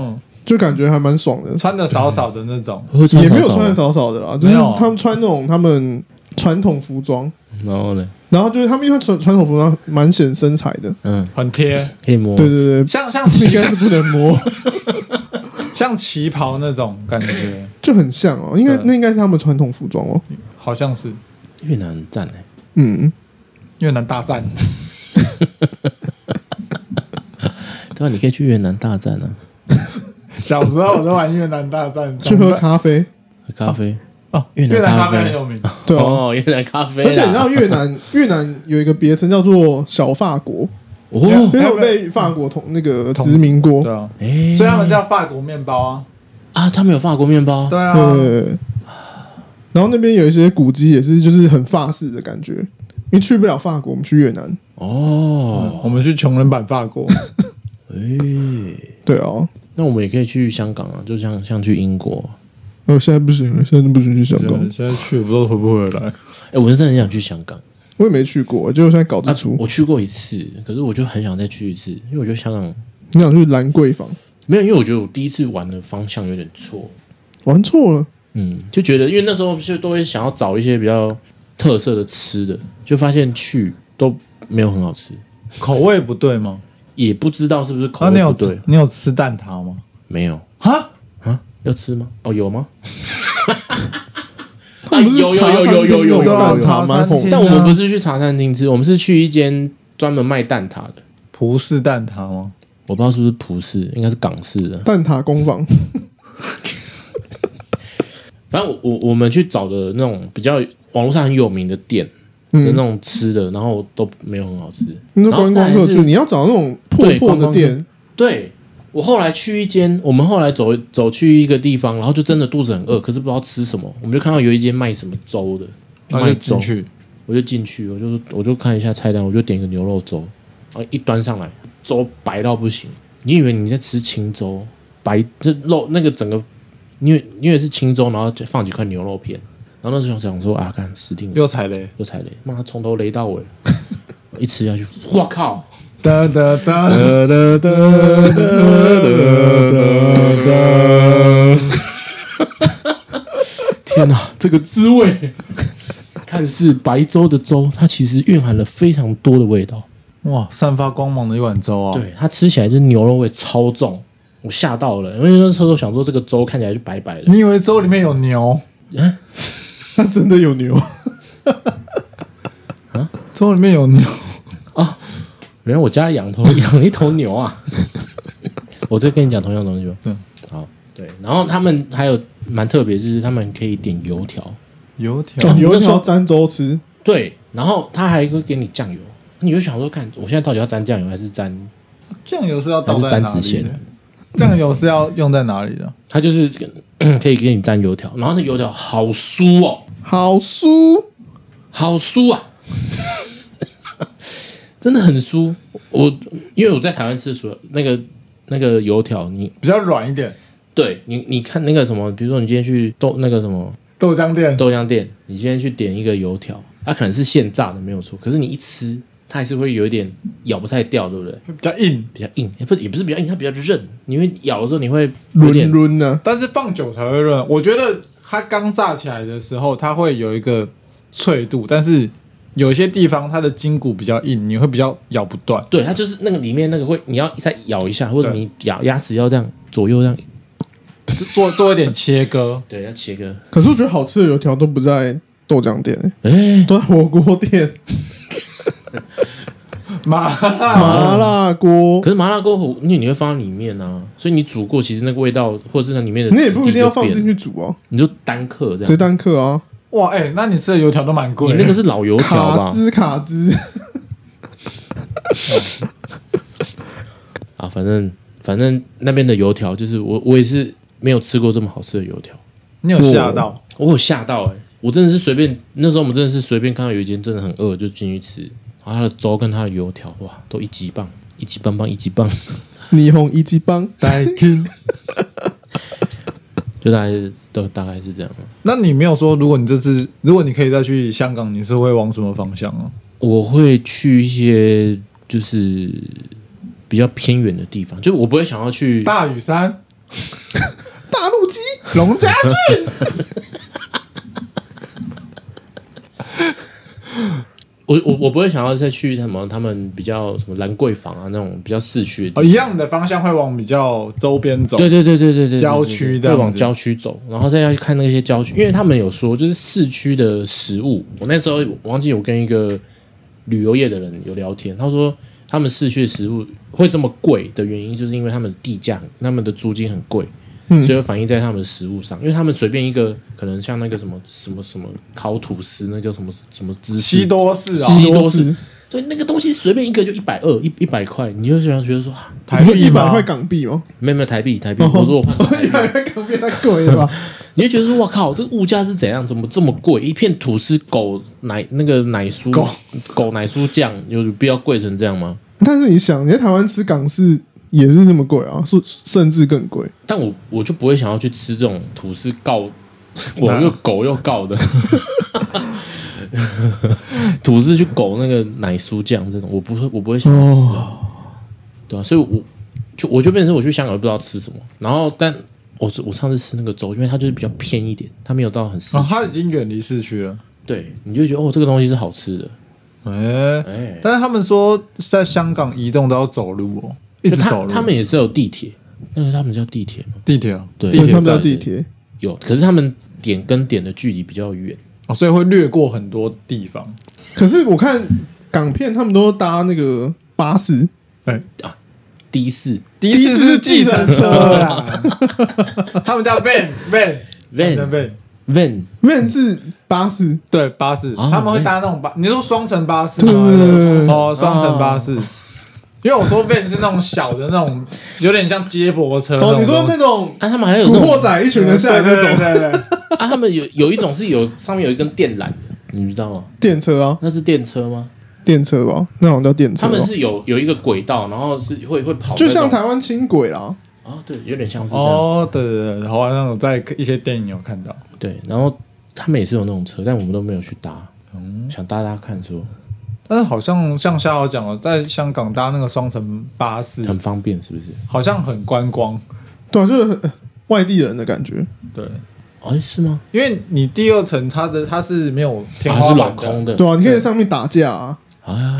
就感觉还蛮爽的。穿的少少的那种，会穿也没有穿的少少的啦，就是没有他们穿那种他们传统服装，然后呢，然后就是他们因为传传统服装蛮显身材的，嗯，很贴，可以摸。对对对，像像 应旗该是不能摸，像旗袍那种感觉，就很像哦，应该对。那应该是他们传统服装哦，好像是。越南很赞哎，嗯，越南大战。对啊，你可以去越南大战啊，小时候我都玩越南大战，去喝咖啡，喝咖啡。哦，越南咖咖啡啡很有名，对啊，哦，越南咖啡啦。而且你知道越南 越南有一个别称叫做小法国，因为哦，他们被法国同那个殖民过。对，啊，哎，所以他们叫法国面包啊，啊，他们有法国面包。对啊，对。然后那边有一些古迹也是就是很法式的感觉，因为去不了法国，我们去越南。哦，我们去穷人版法国，哎，对啊，那我们也可以去香港啊，就像像去英国。哦，现在不行了，现在都不行去香港。现在去不知道回不回来。哎，我是真的很想去香港。我也没去过，结果现在稿子啊出，，我去过一次，可是我就很想再去一次，因为我觉得香港你想去兰桂坊，没有，因为我觉得我第一次玩的方向有点错。玩错了。嗯，就觉得因为那时候就都会想要找一些比较特色的吃的，就发现去都没有很好吃，口味不对吗？也不知道是不是口那你有味不对吃。你有吃蛋挞吗？没有哈，啊？要吃吗？哦，有吗？有有有有有有有蛮红的。茶餐厅但我们不是去茶餐厅吃，我们是去一间专门卖蛋挞的。葡式蛋挞吗？我不知道是不是葡式，应该是港式的。蛋挞工坊，反正我我我们去找的那种比较网络上很有名的店的那嗯，种吃的，然后都没有很好吃。那然后观光再来是客去，你要找那种破破的店，对我后来去一间，我们后来走走去一个地方，然后就真的肚子很饿，可是不知道吃什么，我们就看到有一间卖什么粥的，卖粥进，去，我就进去，我就我就看一下菜单，我就点一个牛肉粥，然后一端上来，粥白到不行，你以为你在吃清粥，白这肉那个整个，因为因为是清粥，然后就放几块牛肉片，然后那时候想说啊，看死定了，又踩雷，又踩雷，妈从头雷到尾，一吃下去，我靠！哒哒哒哒哒哒哒哒哒！天哪，这个滋味！看似白粥的粥，它其实蕴含了非常多的味道。哇，散发光芒的一碗粥啊！，对，它吃起来就是牛肉味超重，我吓到了，因为那时候想说这个粥看起来就白白的，你以为粥里面有牛？它 真的有牛 啊，粥里面有牛啊？原来我家里养头 养一头牛啊！我在跟你讲同样东西吧。对，好，对，然后他们还有蛮特别，就是他们可以点油条。油条哦油条沾粥吃，对，然后他还会给你酱油，你就想说，看我现在到底要沾酱油还是沾？酱油是要倒在哪沾酱油是要用在哪里的？它就是 可以给你沾油条，然后那油条好酥哦，好酥，好酥啊，真的很酥。我因为我在台湾吃的时候，那个那个油条，你比较软一点。对你你看那个什么，比如说你今天去豆那个什么豆浆店豆浆店，你今天去点一个油条，它可能是现炸的没有错，可是你一吃，它还是会有一点咬不太掉，对不对？会比较硬，比较硬，也不是也不是比较硬，它比较韧。你会咬的时候，你会有润点润的，但是放久才会润。我觉得它刚炸起来的时候，它会有一个脆度，但是有一些地方它的筋骨比较硬，你会比较咬不断。对，它就是那个里面那个会，你要再咬一下，或者你咬牙齿要这样左右这样，做做一点切割，对，要切割。可是我觉得好吃的油条都不在豆浆店、欸，哎，都在火锅店。麻麻辣锅，可是麻辣锅，因为你会放在里面啊，所以你煮过，其实那个味道或者是那里面的，你也不一定要放进去煮啊，你就单客这样，直接单客啊。哇，哎、欸，那你吃的油条都蛮贵。你那个是老油条吧？卡兹卡兹。啊，反正反正那边的油条，就是我我也是没有吃过这么好吃的油条。你有吓到？我有吓到哎、欸！我真的是随便，那时候我们真的是随便看到有一间真的很饿就进去吃，然后它的粥跟它的油条哇，都一级棒，一级棒棒，一级棒。霓虹一级棒，带听。就大概是都大概是这样。那你没有说，如果你这次如果你可以再去香港，你是会往什么方向啊？我会去一些就是比较偏远的地方，就我不会想要去大屿山、大陆鸡、龙家俊。我我我不会想要再去什么他们比较什么兰桂坊啊那种比较市区哦，一样的方向会往比较周边走。对对对对对对，郊区这样会往郊区走，然后再要去看那些郊区，因为他们有说就是市区的食物。我那时候我忘记我跟一个旅游业的人有聊天，他说他们市区的食物会这么贵的原因，就是因为他们地价、他们的租金很贵。嗯，所以会反映在他们的食物上，因为他们随便一个可能像那个什么什么什么烤吐司，那叫什么什么芝士西多士啊，西多士，对，那个东西随便一个就一百二一一百块，你就想觉得说台币一百块港币哦，没有没有台币台币，我说我换一百块港币太贵了吧？你就觉得说我靠，这个物价是怎样？怎么这么贵？一片吐司狗奶那个奶酥狗狗奶酥酱有必要贵成这样吗？但是你想，你在台湾吃港式。也是那么贵啊，甚甚至更贵。但我我就不会想要去吃这种吐司告，我又狗又告的。吐司去狗那个奶酥酱这种，我不会我不会想要吃。啊，哦、对啊，所以我就我就变成我去香港不知道吃什么，然后但我我上次吃那个粥，因为它就是比较偏一点，它没有到很市区，哦，它已经远离市区了，对，你就觉得哦这个东西是好吃的，哎。但是他们说在香港移动都要走路哦。一直走，他们也是有地铁，那个他们叫地铁吗？地铁啊，对，地铁叫地铁。有，可是他们点跟点的距离比较远。哦，所以会略过很多地方。可是我看港片，他们都搭那个巴士，哎。啊的士，的士是计程车啦，他们叫 van van van van van van 是巴士，对巴士，他们会搭那种巴，你说双层巴士吗？哦，双层巴士。因为我说 van 是那种小的那种，有点像接驳车。哦，你说那种啊，他们还有古惑仔一群人下来那种，对对对。啊，他们有有一种是有上面有一根电缆的，你知道吗？电车啊，那是电车吗？电车吧，那种叫电车。他们是有有一个轨道，然后是会会跑，就像台湾轻轨啦。啊，对，有点像是这样。哦，对对对，好像我在一些电影有看到。对，然后他们也是有那种车，但我们都没有去搭。嗯，想搭搭看说。但是好像像夏豪讲了，在香港搭那个双层巴士很方便，是不是？好像很观光，对啊，就是外地人的感觉。对，哎，是吗？因为你第二层它的它是没有天花板，是镂空的，对啊，你可以在上面打架啊，啊，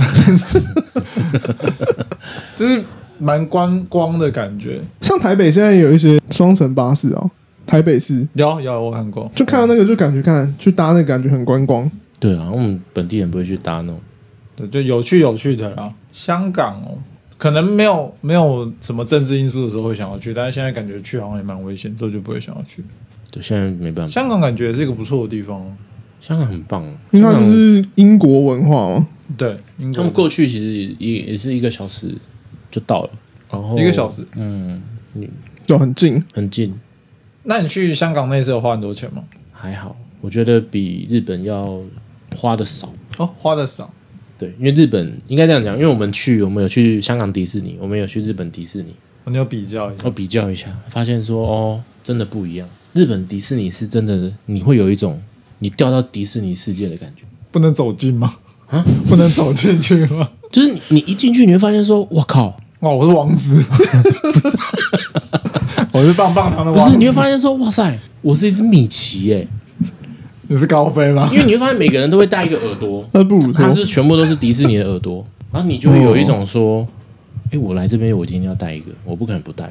就是蛮观光的感觉。像台北现在有一些双层巴士啊，台北市有有我看过，就看到那个就感觉看去搭那个感觉很观光。对啊，我们本地人不会去搭那种。对，就有趣有趣的啦。香港哦，可能没有没有什么政治因素的时候会想要去，但是现在感觉去好像也蛮危险，所以就不会想要去。对，现在没办法。香港感觉是一个不错的地方，香港很棒，因为它就是英国文化嘛。对，英国他们过去其实也也是一个小时就到了，然后一个小时，嗯，就很近很近。那你去香港那次有花很多钱吗？还好，我觉得比日本要花的少哦，花的少。对，因为日本应该这样讲，因为我们去，我们有去香港迪士尼，我们有去日本迪士尼，我们有比较一下，我比较一下，发现说哦，真的不一样。日本迪士尼是真的，你会有一种你掉到迪士尼世界的感觉。不能走近吗？啊，不能走进去吗？就是你你一进去，你会发现说，我靠，哇，我是王子 我是棒棒糖的王子。不是，你会发现说，哇塞，我是一只米奇耶、欸，你是高飞吗？因为你会发现每个人都会戴一个耳朵，那不如它是全部都是迪士尼的耳朵，然后你就会有一种说，哎，我来这边我一定要戴一个，我不可能不戴。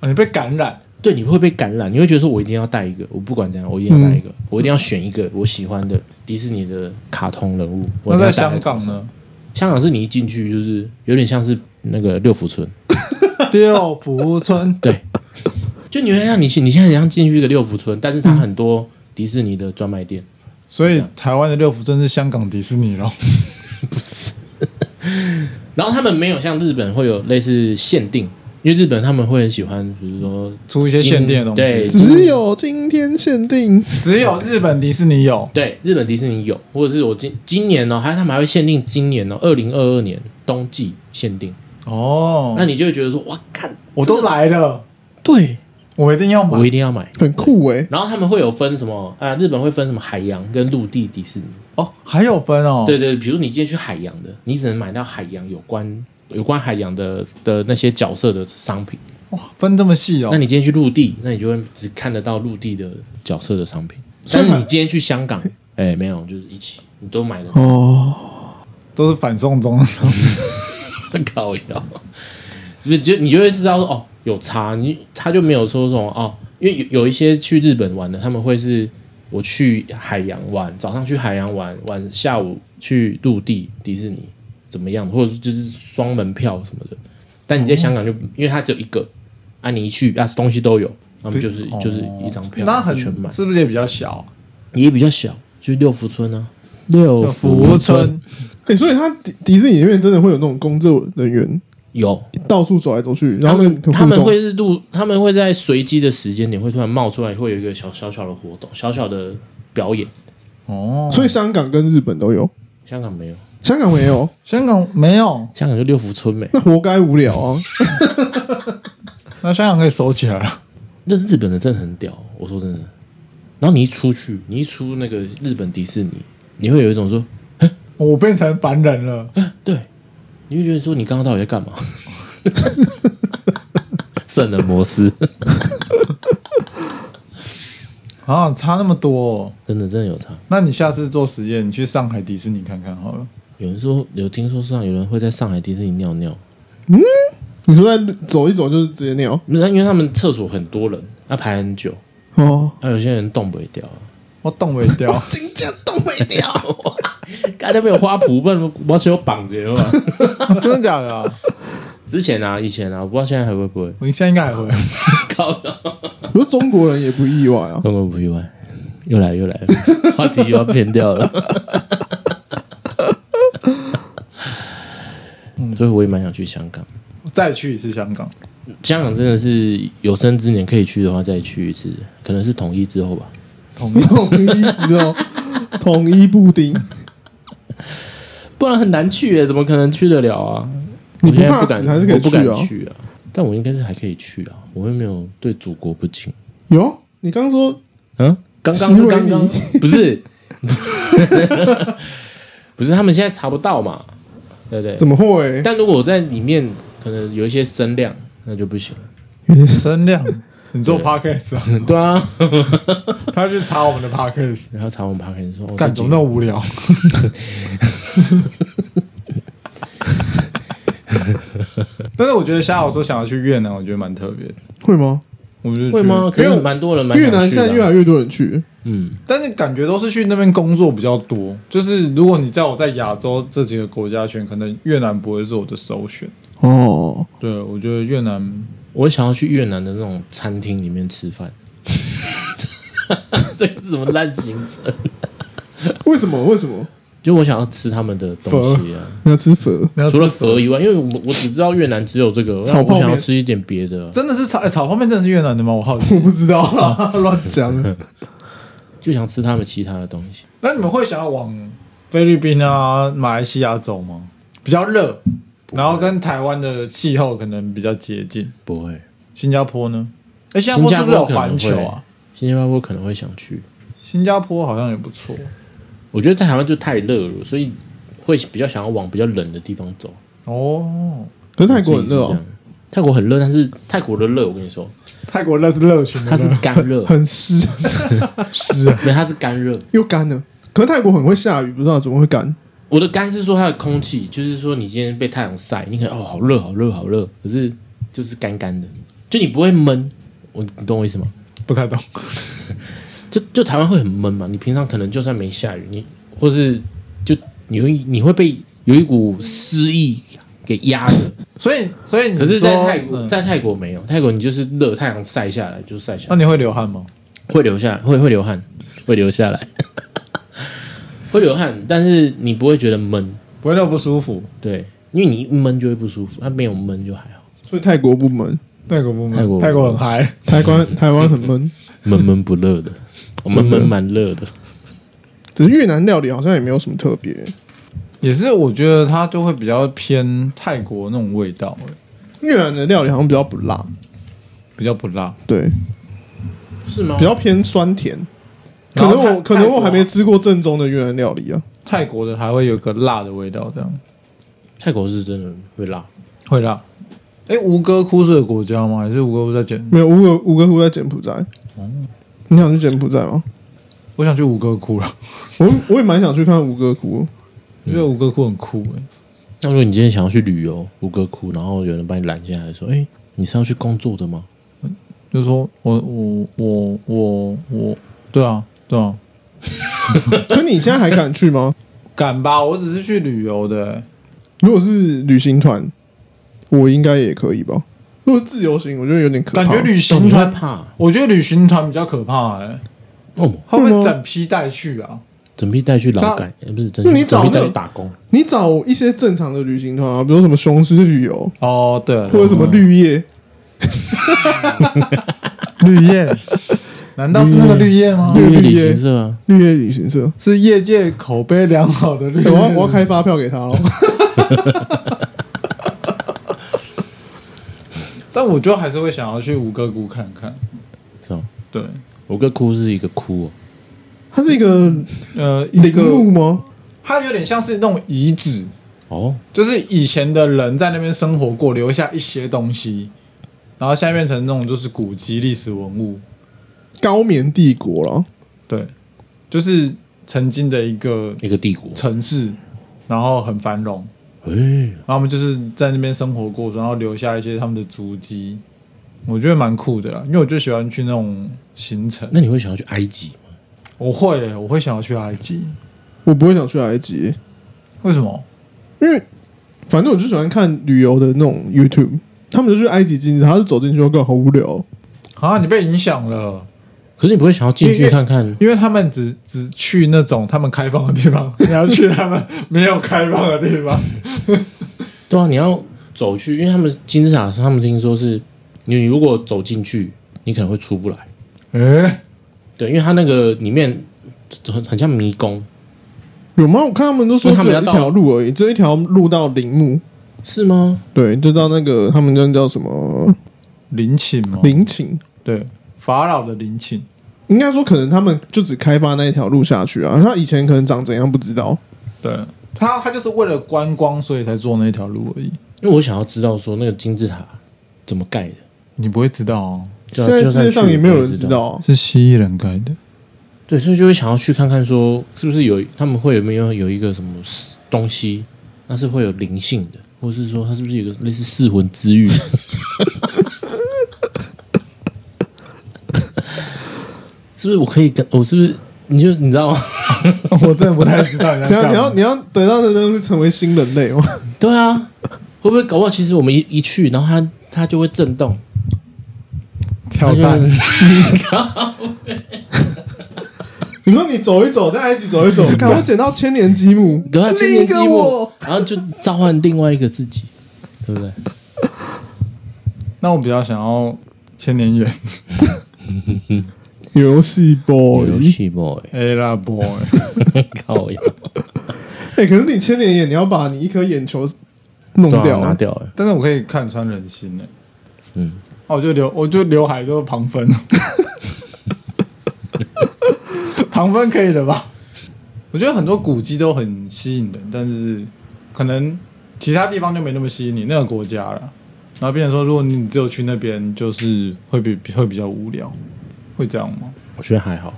啊、你被感染，对，你会被感染，你会觉得说我一定要戴一个，我不管怎样，我一定要戴一个，我一定要选一个我喜欢的迪士尼的卡通人物。我那在一定要戴香港呢？香港是你一进去就是有点像是那个六福村，六福村，对，就你会像你你现在像进去一个六福村，但是它很多迪士尼的专卖店，所以台湾的六福村是香港迪士尼咯。然后他们没有像日本会有类似限定，因为日本他们会很喜欢，比如说出一些限定的东西，对只有今天限定，只有日本迪士尼有。对，日本迪士尼有，或者是我今今年哦，还他们还会限定今年哦，二零二二年冬季限定，哦，那你就会觉得说，哇，看我都来了，对我一定要买我。一定要买。很酷哎、然后他们会有分什么啊？日本会分什么海洋跟陆地迪士尼？哦，还有分哦。对对，比如你今天去海洋的，你只能买到海洋有关有关海洋的的那些角色的商品。哇，分这么细哦。那你今天去陆地，那你就会只看得到陆地的角色的商品。但是你今天去香港，哎，没有，就是一起，你都买得到。哦，都是反送中的时候。靠腰，就就你就会知道说哦，有差，你他就没有说这种哦，因为有有一些去日本玩的，他们会是我去海洋玩，早上去海洋玩，晚下午去陆地迪士尼怎么样，或者就是双门票什么的。但你在香港就、因为它只有一个，啊，你一去啊东西都有，那么就是、就是一张票，那很全满，是不是也比较小？也比较小，就是六福村啊，六福村哎、所以他迪迪士尼里面真的会有那种工作人员有。到处走来走去，然他后跟们他们会是度，他们会在随机的时间点会突然冒出来，会有一个小小小的活动，小小的表演。哦，所以香港跟日本都有，香港没有，香港没有，香港没有，香港就六福村没。那活该无聊啊！那香港可以收起来了。那日本的真的很屌，我说真的。然后你一出去，你一出那个日本迪士尼，你会有一种说，我变成凡人了。对，你会觉得说你刚刚到底在干嘛？圣人模式，啊，差那么多哦。真的真的有差。那你下次做实验，你去上海迪士尼看看好了。有人说有听说上有人会在上海迪士尼尿尿，嗯你说在走一走就是直接尿不是因为他们厕所很多人，要排很久，哦，那、有些人动不掉。我动不掉，真正动不掉，刚才没有花圃，不然我是有绑着的嘛。真的假的啊？之前啊，以前啊，我不知道现在还会不会。我现在应该还会。靠，不过中国人也不意外啊。根本不意外，又来又来了，话题又要偏掉了。所以我也蛮想去香港。再去一次香港，香港真的是有生之年可以去的话，再去一次，可能是统一之后吧。统一。统一之后，统一布丁，不然很难去耶，怎么可能去得了啊？你不我现在不敢，怕死还是可以我不敢去啊去啊。但我应该是还可以去啊，我又没有对祖国不敬。有你刚刚说嗯，刚刚是刚刚，不是，不是，他们现在查不到嘛，对不对？怎么会？但如果我在里面可能有一些声量，那就不行。声量，你做 podcast 啊？对啊，他去查我们的 podcast，然后查我们 p 可 d 说，哦干怎么那么无聊？但是我觉得夏豪说想要去越南，我觉得蛮特别的。会吗？我觉得会吗？可因为蛮多人蛮越南现在越来越多人去，嗯，但是感觉都是去那边工作比较多。就是如果你在我在亚洲这几个国家选，可能越南不会是我的首选。哦，对，我觉得越南我想要去越南的那种餐厅里面吃饭。这个是什么烂行程？为什么？为什么就我想要吃他们的东西啊，你要吃粉？除了吃佛以外，因为我我只知道越南只有这个，炒泡面我想要吃一点别的啊，真的是炒、欸、炒泡面，真的是越南的吗？我好奇。我不知道啦，乱讲。就想吃他们其他的东西。那你们会想要往菲律宾啊、马来西亚走吗？比较热，然后跟台湾的气候可能比较接近。不会，新加坡呢？哎，新加坡是不是有环球啊？新加坡可能会想去，新加坡好像也不错。我觉得在台湾就太热了，所以会比较想要往比较冷的地方走。哦，可是泰国很热哦泰国很热，但是泰国的热，我跟你说，泰国热是热群它是，干热，很湿 湿啊，对，它是干热。又干了。可是泰国很会下雨，不知道怎么会干？我的干是说它的空气，就是说你今天被太阳晒，你可能哦好热好热好热，可是就是干干的，就你不会闷。我你懂我意思吗？不太懂。就就台湾会很闷嘛，你平常可能就算没下雨，你或是就你会你会被有一股湿意给压着。所以，所以你可是，在泰国，嗯在泰国没有，泰国你就是热，太阳晒下来就晒下来，那你会流汗吗？会流下会会流汗，会流下来，会流汗，但是你不会觉得闷，不会那么不舒服。对，因为你一闷就会不舒服，它没有闷就还好，所以泰国不闷，泰国不闷，泰国泰国很嗨。台湾台湾很闷。闷闷不热的，我们闷蛮热的，只是越南料理好像也没有什么特别。也是，我觉得它就会比较偏泰国那种味道，欸越南的料理好像比较不辣，比较不辣。对，是吗比？较偏酸甜。可能我可能我还没吃过正宗的越南料理啊。泰国的还会有个辣的味道，这样泰国是真的会辣，会辣。哎，吴哥窟是个国家吗？还是吴哥窟在柬？没有吴哥吴哥窟在柬埔寨。哦你想去柬埔寨吗？我想去吴哥窟了，我我也蛮想去看吴哥窟。因为吴哥窟很酷哎。那如果你今天想要去旅游吴哥窟，然后有人把你拦下来说：“哎，你是要去工作的吗就是说我我我我我，对啊对啊，可你现在还敢去吗？敢吧？我只是去旅游的欸。如果是旅行团，我应该也可以吧。如果是自由行，我觉得有点可怕。感觉旅？”行会团，怕我觉得旅行团比较可怕哎，哦？会不会整批带去啊？整批带去劳改，呃不是整那你找整批带那去打工，你找一些正常的旅行团啊，比如什么雄狮旅游，哦，对，或者什么绿叶，绿叶，难道是那个绿叶吗？绿叶旅行社啊，绿叶旅行社。是业界口碑良好的绿欸我要叶。我要开发票给他哦。但我就还是会想要去吴哥窟看看。是吧？对，吴哥窟是一个窟哦，它是一个呃，一陵墓个吗？它有点像是那种遗址，哦，就是以前的人在那边生活过，留下一些东西，然后现在变成那种就是古迹历史文物。高棉帝国了。对，就是曾经的一个一个帝国，城市，然后很繁荣，哎，然后他们就是在那边生活过，然后留下一些他们的足迹，我觉得蛮酷的啦。因为我就喜欢去那种行程，那你会想要去埃及吗？我会耶，我会想要去埃及。我不会想去埃及，为什么？因为反正我就喜欢看旅游的那种 YouTube，他们就去埃及金字塔，他就走进去，我感觉好无聊哦。啊，你被影响了，可是你不会想要进去看看？因为他们只只去那种他们开放的地方，你要去他们没有开放的地方。对啊，你要走去，因为他们金字塔，他们听说是你如果走进去，你可能会出不来。诶，对，因为它那个里面很很像迷宫，有吗？我看他们都说只有一所以他们要到条路而已，只有一条路到陵墓，是吗？对，就到那个他们那叫什么陵寝吗？陵寝。对，法老的陵寝。应该说，可能他们就只开发那一条路下去啊。他以前可能长怎样不知道。对，他他就是为了观光，所以才做那条路而已。因为我想要知道说那个金字塔怎么盖的。你不会知道哦，现在世界上也没有人知知道啊。是蜥蜴人盖的。对，所以就会想要去看看，说是不是有他们会有没有有一个什么东西，那是会有灵性的，或者是说它是不是有一个类似四魂之玉？是不是我可以跟我是不是你就你知道吗？我真的不太知道你在等下干嘛。你要你要得到的东西成为新人类吗？对啊，会不会搞不好其实我们一一去，然后它它就会震动，跳蛋，你说你走一走，在埃及走一走，赶快捡到千年积木，对啊，千另一个年积木我，然后就召唤另外一个自己，对不对？那我比较想要千年眼游戏 boy。游戏 boy，A 啦 boy，靠呀，哎，可是你千年眼，你要把你一颗眼球弄掉啊。拿掉了。但是我可以看穿人心呢。嗯，哦，我就留，我就刘海都是旁分，旁分可以的吧？我觉得很多古迹都很吸引人，但是可能其他地方就没那么吸引你那个国家了。然后变成说，如果你只有去那边，就是会比会比较无聊，会这样吗？我觉得还好。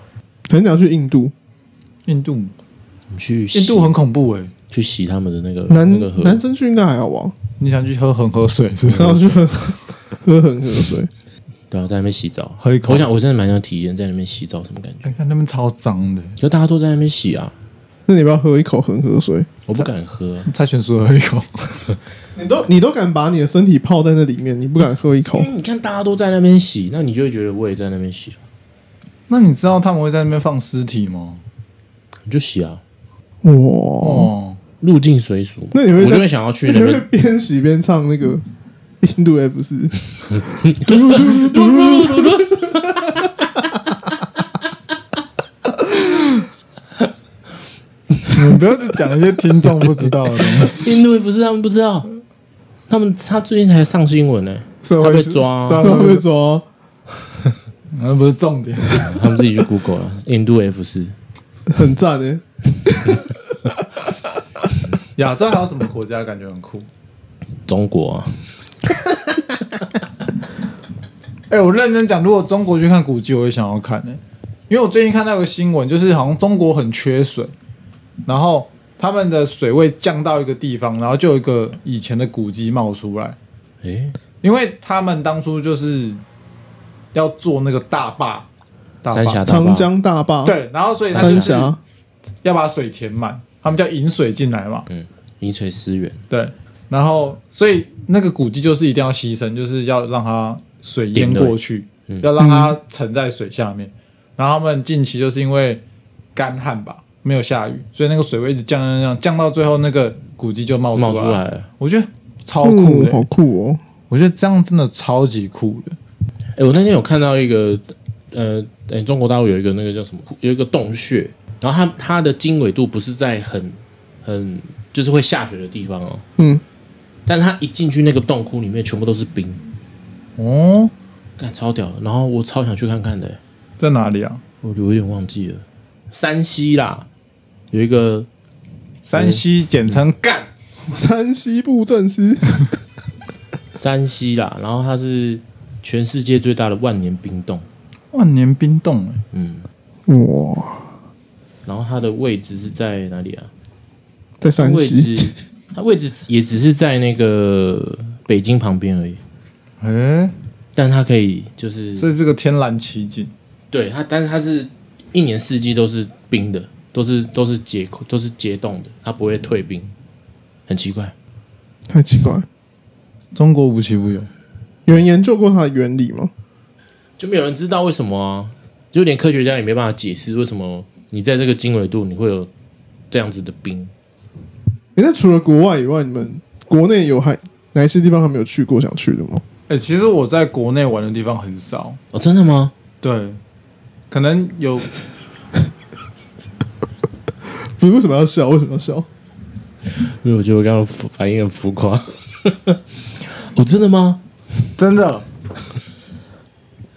可能你要去印度，印度，你去印度很恐怖哎、欸。去洗他们的那个男那个河，男生去应该还好吧？你想去喝恒河水是不是？然后去喝喝恒河水，对啊，在那边洗澡，喝一口我想我真的蛮想体验在那边洗澡什么感觉。你看那边超脏的，就大家都在那边洗啊，那你不要喝一口恒河水？我不敢喝、啊。蔡全说喝一口，你都你都敢把你的身体泡在那里面，你不敢喝一口因？为你看大家都在那边洗，那你就会觉得我也在那边洗、啊，那你知道他们会在那边放尸体吗？你就洗啊，哇！哦，入境随俗。那你会在我就会想要去那边。边洗边唱那个印度 F 四？你不要再讲一些听众不知道的东西。印度 F 四他们不知道，他们他最近才上新闻呢、社会是他被抓对啊会不会他被抓？那不是重点。他们自己去 Google 了。印度 F 四，很赞诶！亚洲还有什么国家感觉很酷？中国啊，哎、我认真讲，如果中国去看古迹，我也想要看呢、因为我最近看到一个新闻，就是好像中国很缺水，然后他们的水位降到一个地方，然后就有一个以前的古迹冒出来，诶，因为他们当初就是要做那个大坝，大坝三峡大长，江大坝，对，然后所以他三就是峡要把水填满，他们叫引水进来嘛，引水思源，对，然后所以那个古迹就是一定要牺牲，就是要让它水淹过去，要让它沉在水下面。然后他们近期就是因为干旱吧，没有下雨，所以那个水位一直降降降，降到最后那个古迹就冒出来。冒出来了。我觉得超酷好酷哦！我觉得这样真的超级酷的。哎、我那天有看到一个，呃，哎，中国大陆有一个那个叫什么，有一个洞穴，然后它它的经纬度不是在很很就是会下雪的地方哦，嗯，但它一进去那个洞窟里面全部都是冰，哦，干超屌的，然后我超想去看看的，在哪里啊？我有点忘记了，山西啦，有一个山西简称干。山西布政司，山西啦，然后它是全世界最大的万年冰洞，万年冰洞、欸，嗯，哇，然后它的位置是在哪里啊？在山西，它位置也只是在那个北京旁边而已，哎、但它可以就是所以这个天然奇景。对它，但是它是一年四季都是冰的，都是都是结都是结冻的，它不会退冰，很奇怪。太奇怪。中国无奇不有。有人研究过它的原理吗？就没有人知道为什么啊，就连科学家也没办法解释为什么你在这个经纬度你会有这样子的冰。诶，那除了国外以外，你们国内有还哪一些地方还没有去过想去的吗？哎、其实我在国内玩的地方很少。哦，真的吗？对，可能有 你为什么要笑？为什么要笑？因为我觉得我刚刚反应很浮夸。哦，真的吗？真的，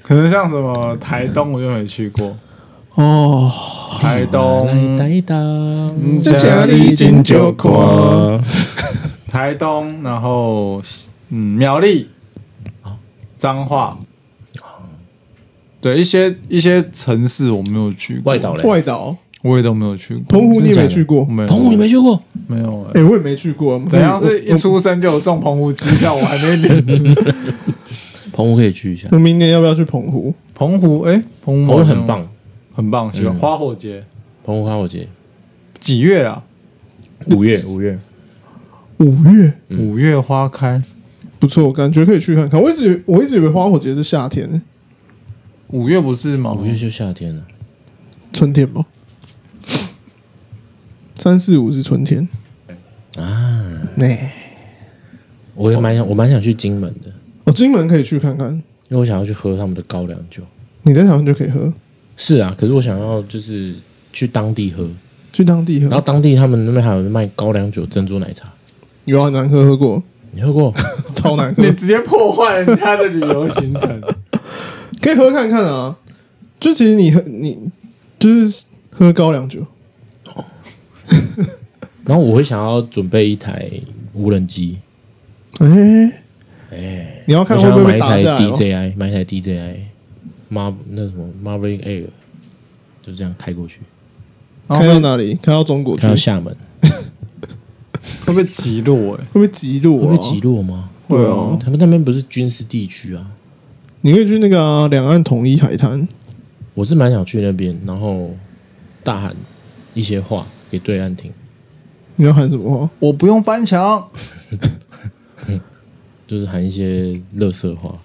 可能像什么台东我就没去过。哦，台东，台东家里真就看看。台东，然后嗯，苗栗，彰化，对一些一些城市我没有去过，外岛嘞？外岛、我也都没有去过。澎湖你也没去过？没，澎湖你没去过？没有哎、哎，我也没去过。怎样是一出生就有送澎湖机票？我还没领。澎湖可以去一下，我明年要不要去澎湖？澎湖哎，澎湖澎湖很棒，很棒，喜欢嗯花火节澎湖花火节几月啊？五月五月，五月五月花开，不错，感觉可以去看看。我一直我一直以为花火节是夏天、五月不是吗？五月就夏天了。春天吗？三四五是春天啊。那我也蛮想，我蛮想去金门的，哦，金门可以去看看。因为我想要去喝他们的高粱酒。你在台湾就可以喝，是啊，可是我想要就是去当地喝，去当地喝。然后当地他们那边还有卖高粱酒、珍珠奶茶，有啊，难喝喝过，你喝过？超难喝你。直接破坏人家的旅游行程。可以喝看看啊。就其实你喝你就是喝高粱酒，然后我会想要准备一台无人机，哎哎，你要看我想会不会被要买一台打下来哦？DJI，买一台 DJI，马那什么 Marvin Air，就这样开过去，开到哪里？开到中国去？开到厦门，会不会极落？哎，会不会极落、啊？会不会击落吗？会啊！他们那边不是军事地区啊，你可以去那个啊两、岸统一海滩，我是蛮想去那边，然后大喊一些话给对岸听，你要喊什么话？我不用翻墙。就是喊一些乐色话，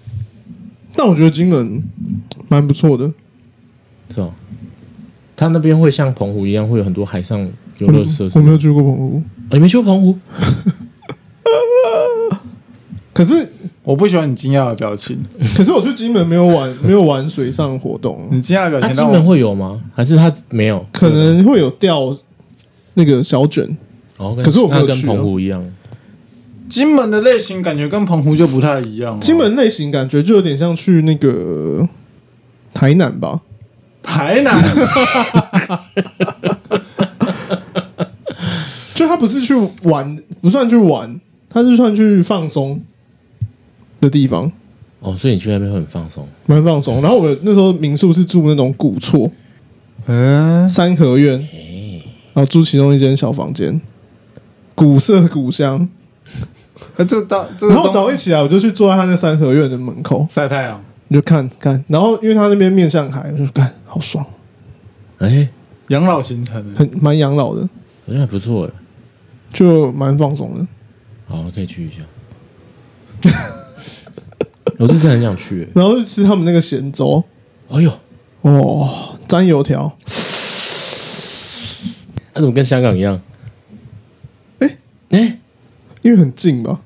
但我觉得金门蛮不错的。是吧？他那边会像澎湖一样，会有很多海上游乐设施。我没有去过澎湖，哦你没去过澎湖？可是我不喜欢你惊讶的表情，可是我去金门没有玩 没有玩水上活动，你惊讶的表他情让我金门会有吗？还是他没有？可能会有钓那个小卷。哦，可是我没有跟去啊澎湖一样，金门的类型感觉跟澎湖就不太一样哦。金门类型感觉就有点像去那个台南吧，台南，就他不是去玩，不算去玩，他是算去放松的地方，哦，所以你去那边会很放松。蛮放松。然后我那时候民宿是住那种古厝嗯，三合院，然后住其中一间小房间，古色古香。啊，这到这然后早一起来，我就去坐在他那三合院的门口，晒太阳，你就看看。然后因为他那边面向海，我就看好爽，哎，养老行程的。很蛮养老的，好像还不错哎。就蛮放松的。好，可以去一下。我是真的很想去欸。然后去吃他们那个咸粥，哎呦，哦，沾油条，那怎么跟香港一样？哎哎，因为很近吧。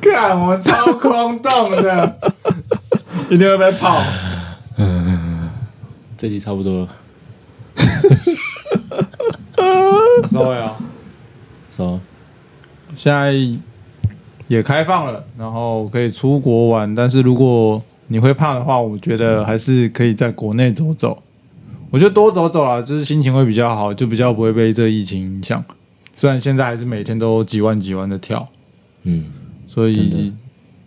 看我超空洞的，一定会被泡。这集差不多了，收尾啊，说现在也开放了，然后可以出国玩，但是如果你会怕的话，我觉得还是可以在国内走走。我觉得多走走啊，就是心情会比较好，就比较不会被这疫情影响。虽然现在还是每天都几万几万的跳，嗯，所以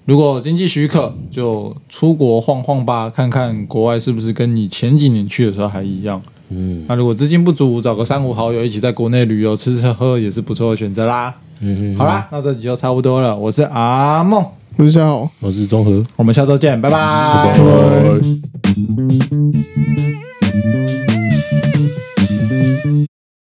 如果经济许可，就出国晃晃吧，看看国外是不是跟你前几年去的时候还一样。嗯那如果资金不足，找个三五好友一起在国内旅游吃吃喝喝也是不错的选择啦。嗯嗯，好啦，那这集就差不多了。我是阿梦，我是夏豪，我是综合，我们下周见，拜拜拜拜。拜。